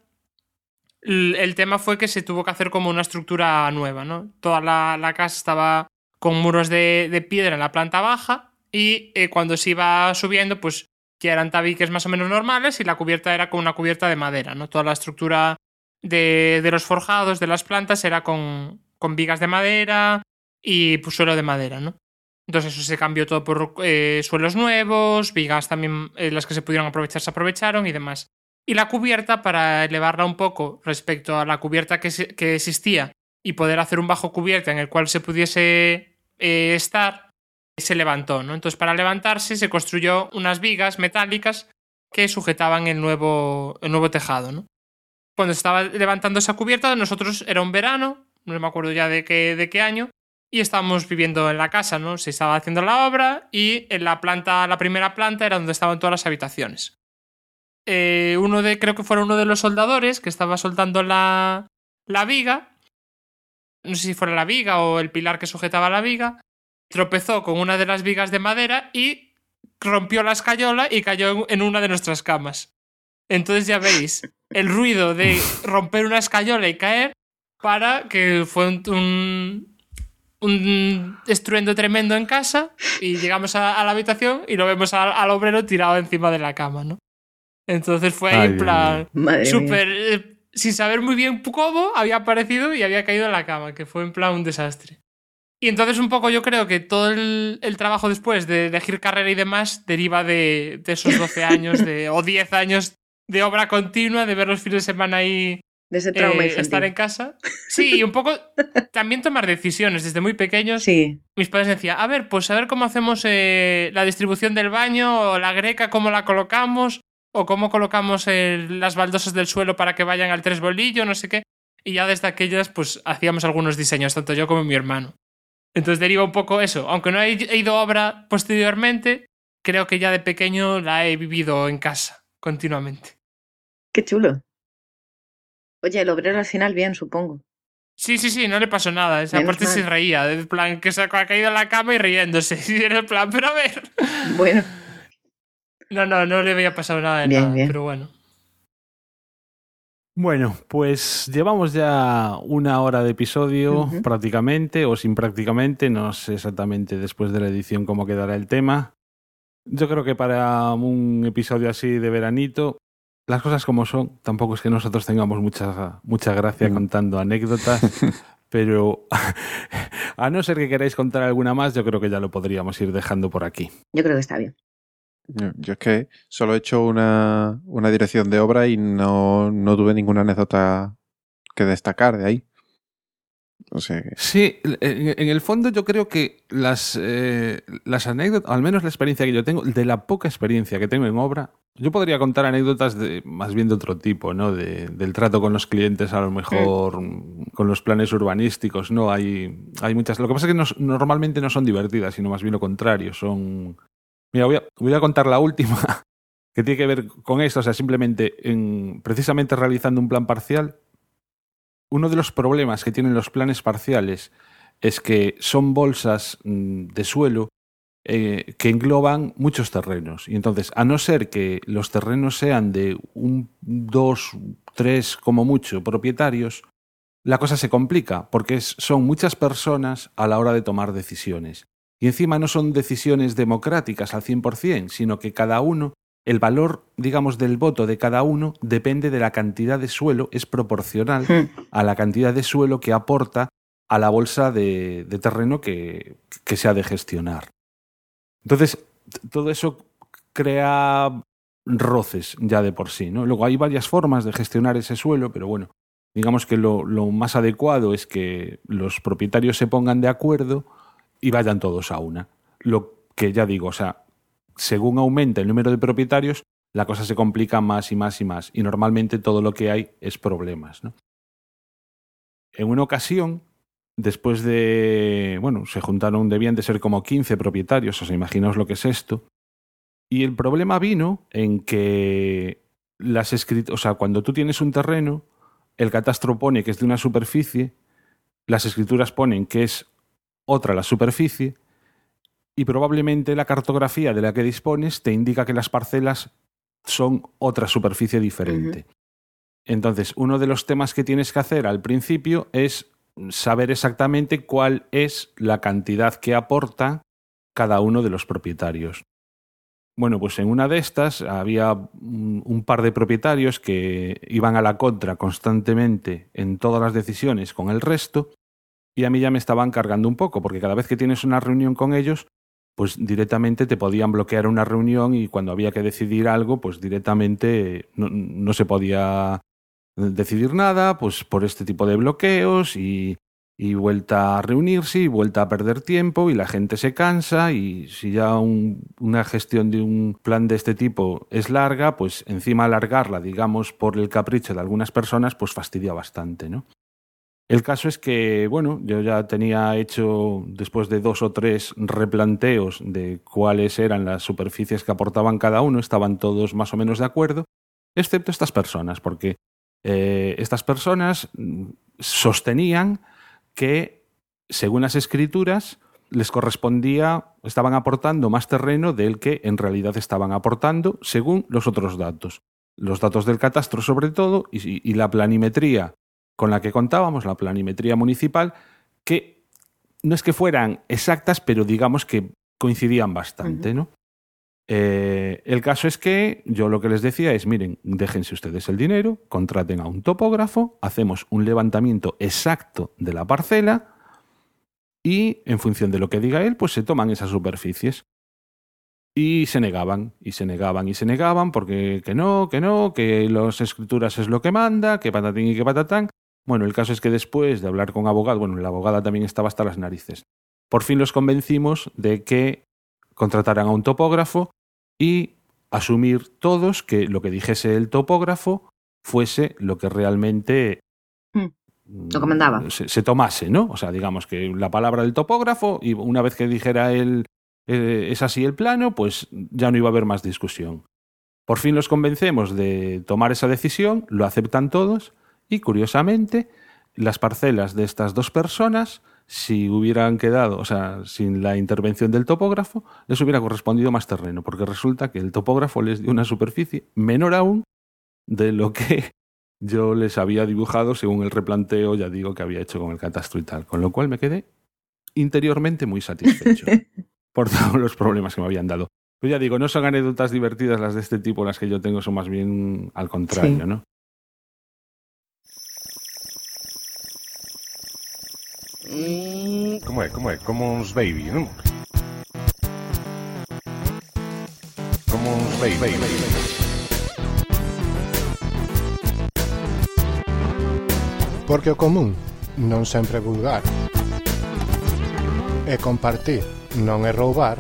el tema fue que se tuvo que hacer como una estructura nueva, ¿no? Toda la, casa estaba con muros de, piedra en la planta baja y eh, cuando se iba subiendo, pues ya eran tabiques más o menos normales y la cubierta era con una cubierta de madera, ¿no? Toda la estructura de, los forjados, de las plantas, era con, con vigas de madera y pues, suelo de madera, ¿no? Entonces eso se cambió todo por eh, suelos nuevos, vigas también, eh, las que se pudieron aprovechar se aprovecharon y demás y la cubierta para elevarla un poco respecto a la cubierta que, existía y poder hacer un bajo cubierta en el cual se pudiese eh, estar, se levantó. ¿no? Entonces, para levantarse se construyó unas vigas metálicas que sujetaban el nuevo, el nuevo tejado. ¿no? Cuando estaba levantando esa cubierta, nosotros era un verano, no me acuerdo ya de qué, de qué año, y estábamos viviendo en la casa, ¿no? Se estaba haciendo la obra y en la planta, la primera planta era donde estaban todas las habitaciones. Eh, uno de, creo que fuera uno de los soldadores que estaba soltando la, la viga, no sé si fuera la viga o el pilar que sujetaba la viga, tropezó con una de las vigas de madera y rompió la escayola y cayó en una de nuestras camas. Entonces ya veis el ruido de romper una escayola y caer para que fue un, un, estruendo tremendo en casa y llegamos a, la habitación y lo vemos al obrero tirado encima de la cama, ¿no? Entonces fue ahí en plan súper... Eh, sin saber muy bien cómo había aparecido y había caído en la cama, que fue en plan un desastre. Y entonces un poco yo creo que todo el, trabajo después de elegir carrera y demás deriva de, esos 12 años de, o 10 años de obra continua, de ver los fines de semana ahí de ese trauma eh, estar en casa. Sí, y un poco también tomar decisiones. Desde muy pequeños, sí. mis padres decían, a ver, pues a ver cómo hacemos eh, la distribución del baño, o la greca, cómo la colocamos, o cómo colocamos las baldosas del suelo para que vayan al tres bolillo, no sé qué. Y ya desde aquellas, pues hacíamos algunos diseños, tanto yo como mi hermano. Entonces deriva un poco eso. Aunque no he ido a obra posteriormente, creo que ya de pequeño la he vivido en casa, continuamente. Qué chulo. Oye, el obrero al final bien, supongo. Sí, sí, sí, no le pasó nada. Esa parte se reía. En plan, que se ha caído en la cama y riéndose. Y era el plan, pero a ver. Bueno. No, no, no le había pasado nada de nada, pero bueno. Bueno, pues llevamos ya una hora de episodio prácticamente o sin prácticamente, no sé exactamente después de la edición cómo quedará el tema. Yo creo que para un episodio así de veranito las cosas como son, tampoco es que nosotros tengamos mucha, mucha gracia Mm. contando anécdotas, pero a no ser que queráis contar alguna más, yo creo que ya lo podríamos ir dejando por aquí. Yo creo que está bien. Yo, yo es que solo he hecho una, una dirección de obra y no, no tuve ninguna anécdota que destacar de ahí. O sea que- Sí, en, el fondo yo creo que las, eh, las anécdotas, al menos la experiencia que yo tengo, de la poca experiencia que tengo en obra, yo podría contar anécdotas de más bien de otro tipo, ¿no? De, del trato con los clientes, a lo mejor mm, con los planes urbanísticos, ¿no? Hay, hay muchas. Lo que pasa es que no- normalmente no son divertidas, sino más bien lo contrario. Son. Mira, voy a, voy a contar la última, que tiene que ver con esto. O sea, simplemente en, precisamente realizando un plan parcial, uno de los problemas que tienen los planes parciales es que son bolsas mm, de suelo eh, que engloban muchos terrenos. Y entonces, a no ser que los terrenos sean de un, dos, tres, como mucho, propietarios, la cosa se complica, porque son muchas personas a la hora de tomar decisiones. Y encima no son decisiones democráticas al 100%, sino que cada uno, el valor, digamos, del voto de cada uno depende de la cantidad de suelo, es proporcional Mm. a la cantidad de suelo que aporta a la bolsa de, de terreno que, que se ha de gestionar. Entonces, todo eso crea roces ya de por sí. ¿no? Luego hay varias formas de gestionar ese suelo, pero bueno, digamos que lo, lo más adecuado es que los propietarios se pongan de acuerdo y vayan todos a una. Lo que ya digo, o sea, según aumenta el número de propietarios, la cosa se complica más y más y más. Y normalmente todo lo que hay es problemas. ¿no? En una ocasión, después de. Bueno, se juntaron, debían de ser como 15 propietarios, o sea, imaginaos lo que es esto. Y el problema vino en que las escrituras. O sea, cuando tú tienes un terreno, el catastro pone que es de una superficie, las escrituras ponen que es otra la superficie, y probablemente la cartografía de la que dispones te indica que las parcelas son otra superficie diferente. Entonces, uno de los temas que tienes que hacer al principio es saber exactamente cuál es la cantidad que aporta cada uno de los propietarios. Bueno, pues en una de estas había un, un par de propietarios que iban a la contra constantemente en todas las decisiones con el resto y a mí ya me estaban cargando un poco porque cada vez que tienes una reunión con ellos pues directamente te podían bloquear una reunión y cuando había que decidir algo, pues directamente no, no se podía decidir nada, pues por este tipo de bloqueos y, y, vuelta a reunirse y vuelta a perder tiempo y la gente se cansa y si ya un, una gestión de un plan de este tipo es larga, pues encima alargarla, digamos, por el capricho de algunas personas, pues fastidia bastante, ¿no? El caso es que, bueno, yo ya tenía hecho, después de dos o tres replanteos de cuáles eran las superficies que aportaban cada uno, estaban todos más o menos de acuerdo, excepto estas personas, porque eh, estas personas sostenían que, según las escrituras, les correspondía, estaban aportando más terreno del que en realidad estaban aportando, según los otros datos. Los datos del catastro, sobre todo, y la planimetría con la que contábamos, la planimetría municipal, que no es que fueran exactas, pero digamos que coincidían bastante, uh -huh. ¿no? Eh, el caso es que yo lo que les decía es, miren, déjense ustedes el dinero, contraten a un topógrafo, hacemos un levantamiento exacto de la parcela y en función de lo que diga él, pues se toman esas superficies. Y se negaban, y se negaban, y se negaban, porque que no, que no, que las escrituras es lo que manda, que patatín y que patatán. Bueno, el caso es que después de hablar con abogado, bueno, la abogada también estaba hasta las narices. Por fin los convencimos de que contrataran a un topógrafo y asumir todos que lo que dijese el topógrafo fuese lo que realmente mm, lo comandaba. Se, se, tomase, ¿no? O sea, digamos que la palabra del topógrafo y una vez que dijera él eh, es así el plano, pues ya no iba a haber más discusión. Por fin los convencemos de tomar esa decisión, lo aceptan todos y curiosamente las parcelas de estas dos personas si hubieran quedado, o sea, sin la intervención del topógrafo, les hubiera correspondido más terreno, porque resulta que el topógrafo les dio una superficie menor aún de lo que yo les había dibujado según el replanteo, ya digo, que había hecho con el catastro y tal, con lo cual me quedé interiormente muy satisfecho por todos los problemas que me habían dado. Pues ya digo, no son anécdotas divertidas las de este tipo, las que yo tengo son más bien al contrario, Sí. ¿no? Como é, como é? Commons Baby, non? Como Baby. baby, baby. Porque o común non sempre é vulgar. E compartir non é roubar.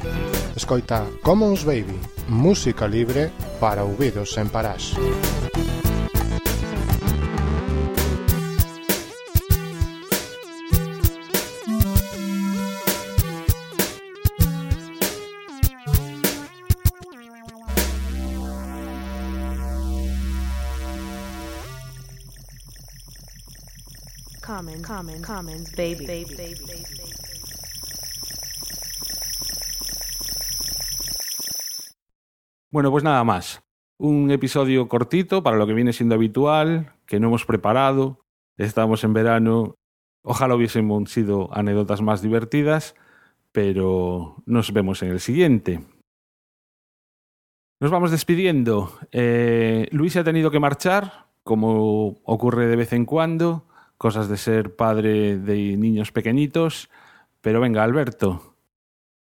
Escoita Commons Baby, música libre para ouvidos sen parás. Common, common, commons, baby, baby, baby, baby. Bueno, pues nada más. Un episodio cortito para lo que viene siendo habitual, que no hemos preparado. Estamos en verano. Ojalá hubiésemos sido anécdotas más divertidas, pero nos vemos en el siguiente. Nos vamos despidiendo. Eh, Luis ha tenido que marchar, como ocurre de vez en cuando, cosas de ser padre de niños pequeñitos. Pero venga, Alberto,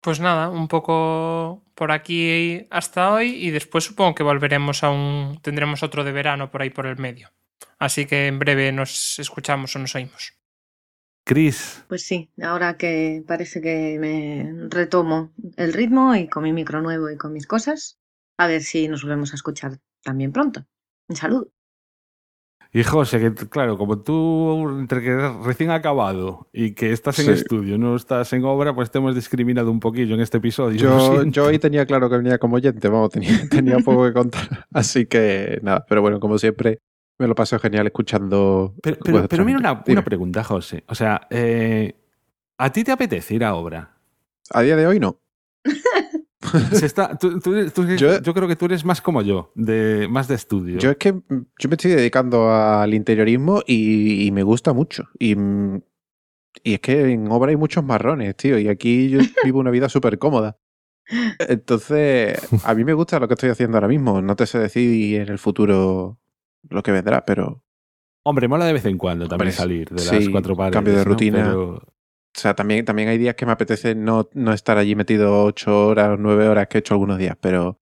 Pues nada, un poco por aquí hasta hoy y después supongo que volveremos a un... tendremos otro de verano por ahí por el medio. Así que en breve nos escuchamos o nos oímos. Chris, Pues sí, ahora que parece que me retomo el ritmo y con mi micro nuevo y con mis cosas, a ver si nos volvemos a escuchar también pronto. Un saludo. Y José, que claro, como tú entre que eres recién acabado y que estás en Sí. estudio, no estás en obra, pues te hemos discriminado un poquillo en este episodio. Yo, yo hoy tenía claro que venía como oyente, vamos, tenía, tenía poco que contar. Así que nada, pero bueno, como siempre, me lo paso genial escuchando. Pero, pero, vuestra pero mira una pregunta, José. O sea, eh, ¿a ti te apetece ir a obra? A día de hoy no. Se está, tú- tú- tú- Yo- yo, creo que tú eres más como yo, de, más de estudio. Yo es que yo me estoy dedicando al interiorismo y, y me gusta mucho. Y, y es que en obra hay muchos marrones, tío. Y aquí yo vivo una vida súper cómoda. Entonces, a mí me gusta lo que estoy haciendo ahora mismo. No te sé decir en el futuro lo que vendrá, pero Hombre, mola de vez en cuando también Hombre, salir de sí, las cuatro paredes. cambio de ¿no? rutina. Pero- O sea, también, también hay días que me apetece no, no estar allí metido ocho horas, nueve horas que he hecho algunos días, pero,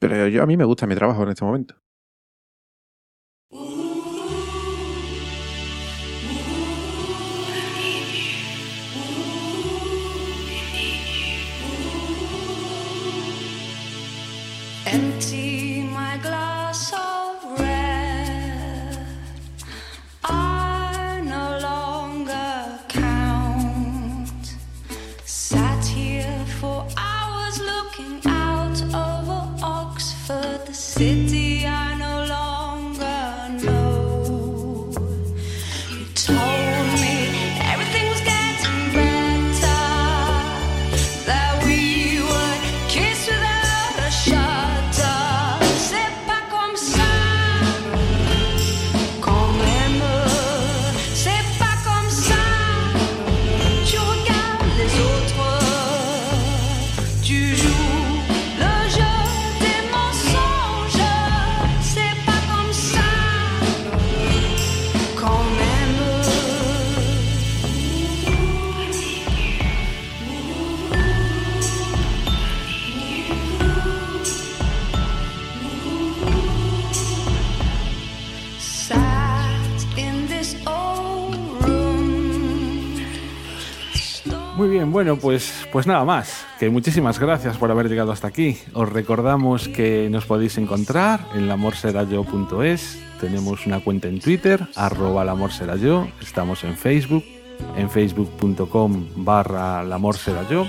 pero yo a mí me gusta mi trabajo en este momento. Bueno, pues, pues nada más. Que muchísimas gracias por haber llegado hasta aquí. Os recordamos que nos podéis encontrar en lamorserayo.es. Tenemos una cuenta en Twitter, arroba lamorserayo. Estamos en Facebook, en facebook.com barra lamorserayo.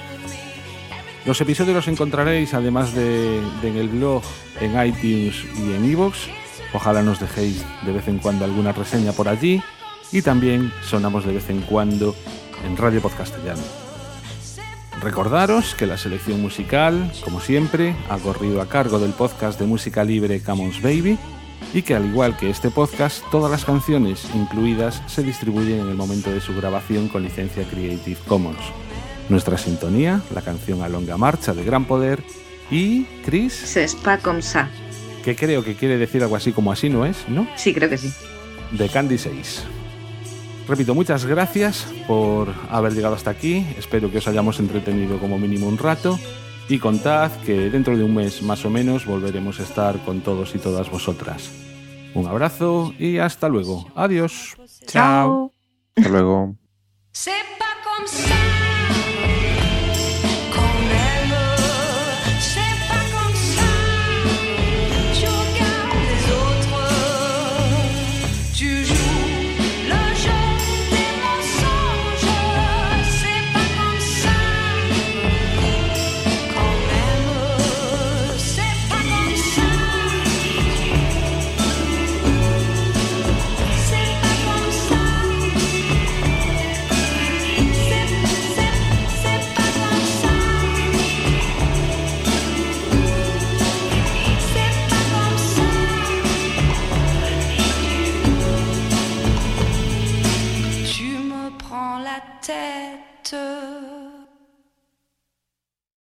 Los episodios los encontraréis, además de, en el blog, en iTunes y en iVoox. Ojalá nos dejéis de vez en cuando alguna reseña por allí. Y también sonamos de vez en cuando en Radio Podcastellano. Recordaros que la selección musical, como siempre, ha corrido a cargo del podcast de música libre Commons Baby y que al igual que este podcast, todas las canciones incluidas se distribuyen en el momento de su grabación con licencia Creative Commons. Nuestra sintonía, la canción A Longa Marcha de Gran Poder, Y, Chris, comme ça. que creo que quiere decir algo así como así no es, ¿no? Sí, creo que sí. de Candy 6. Repito, muchas gracias por haber llegado hasta aquí. Espero que os hayamos entretenido como mínimo un rato. Y contad que dentro de un mes más o menos volveremos a estar con todos y todas vosotras. Un abrazo y hasta luego. Adiós. Chao. Hasta luego.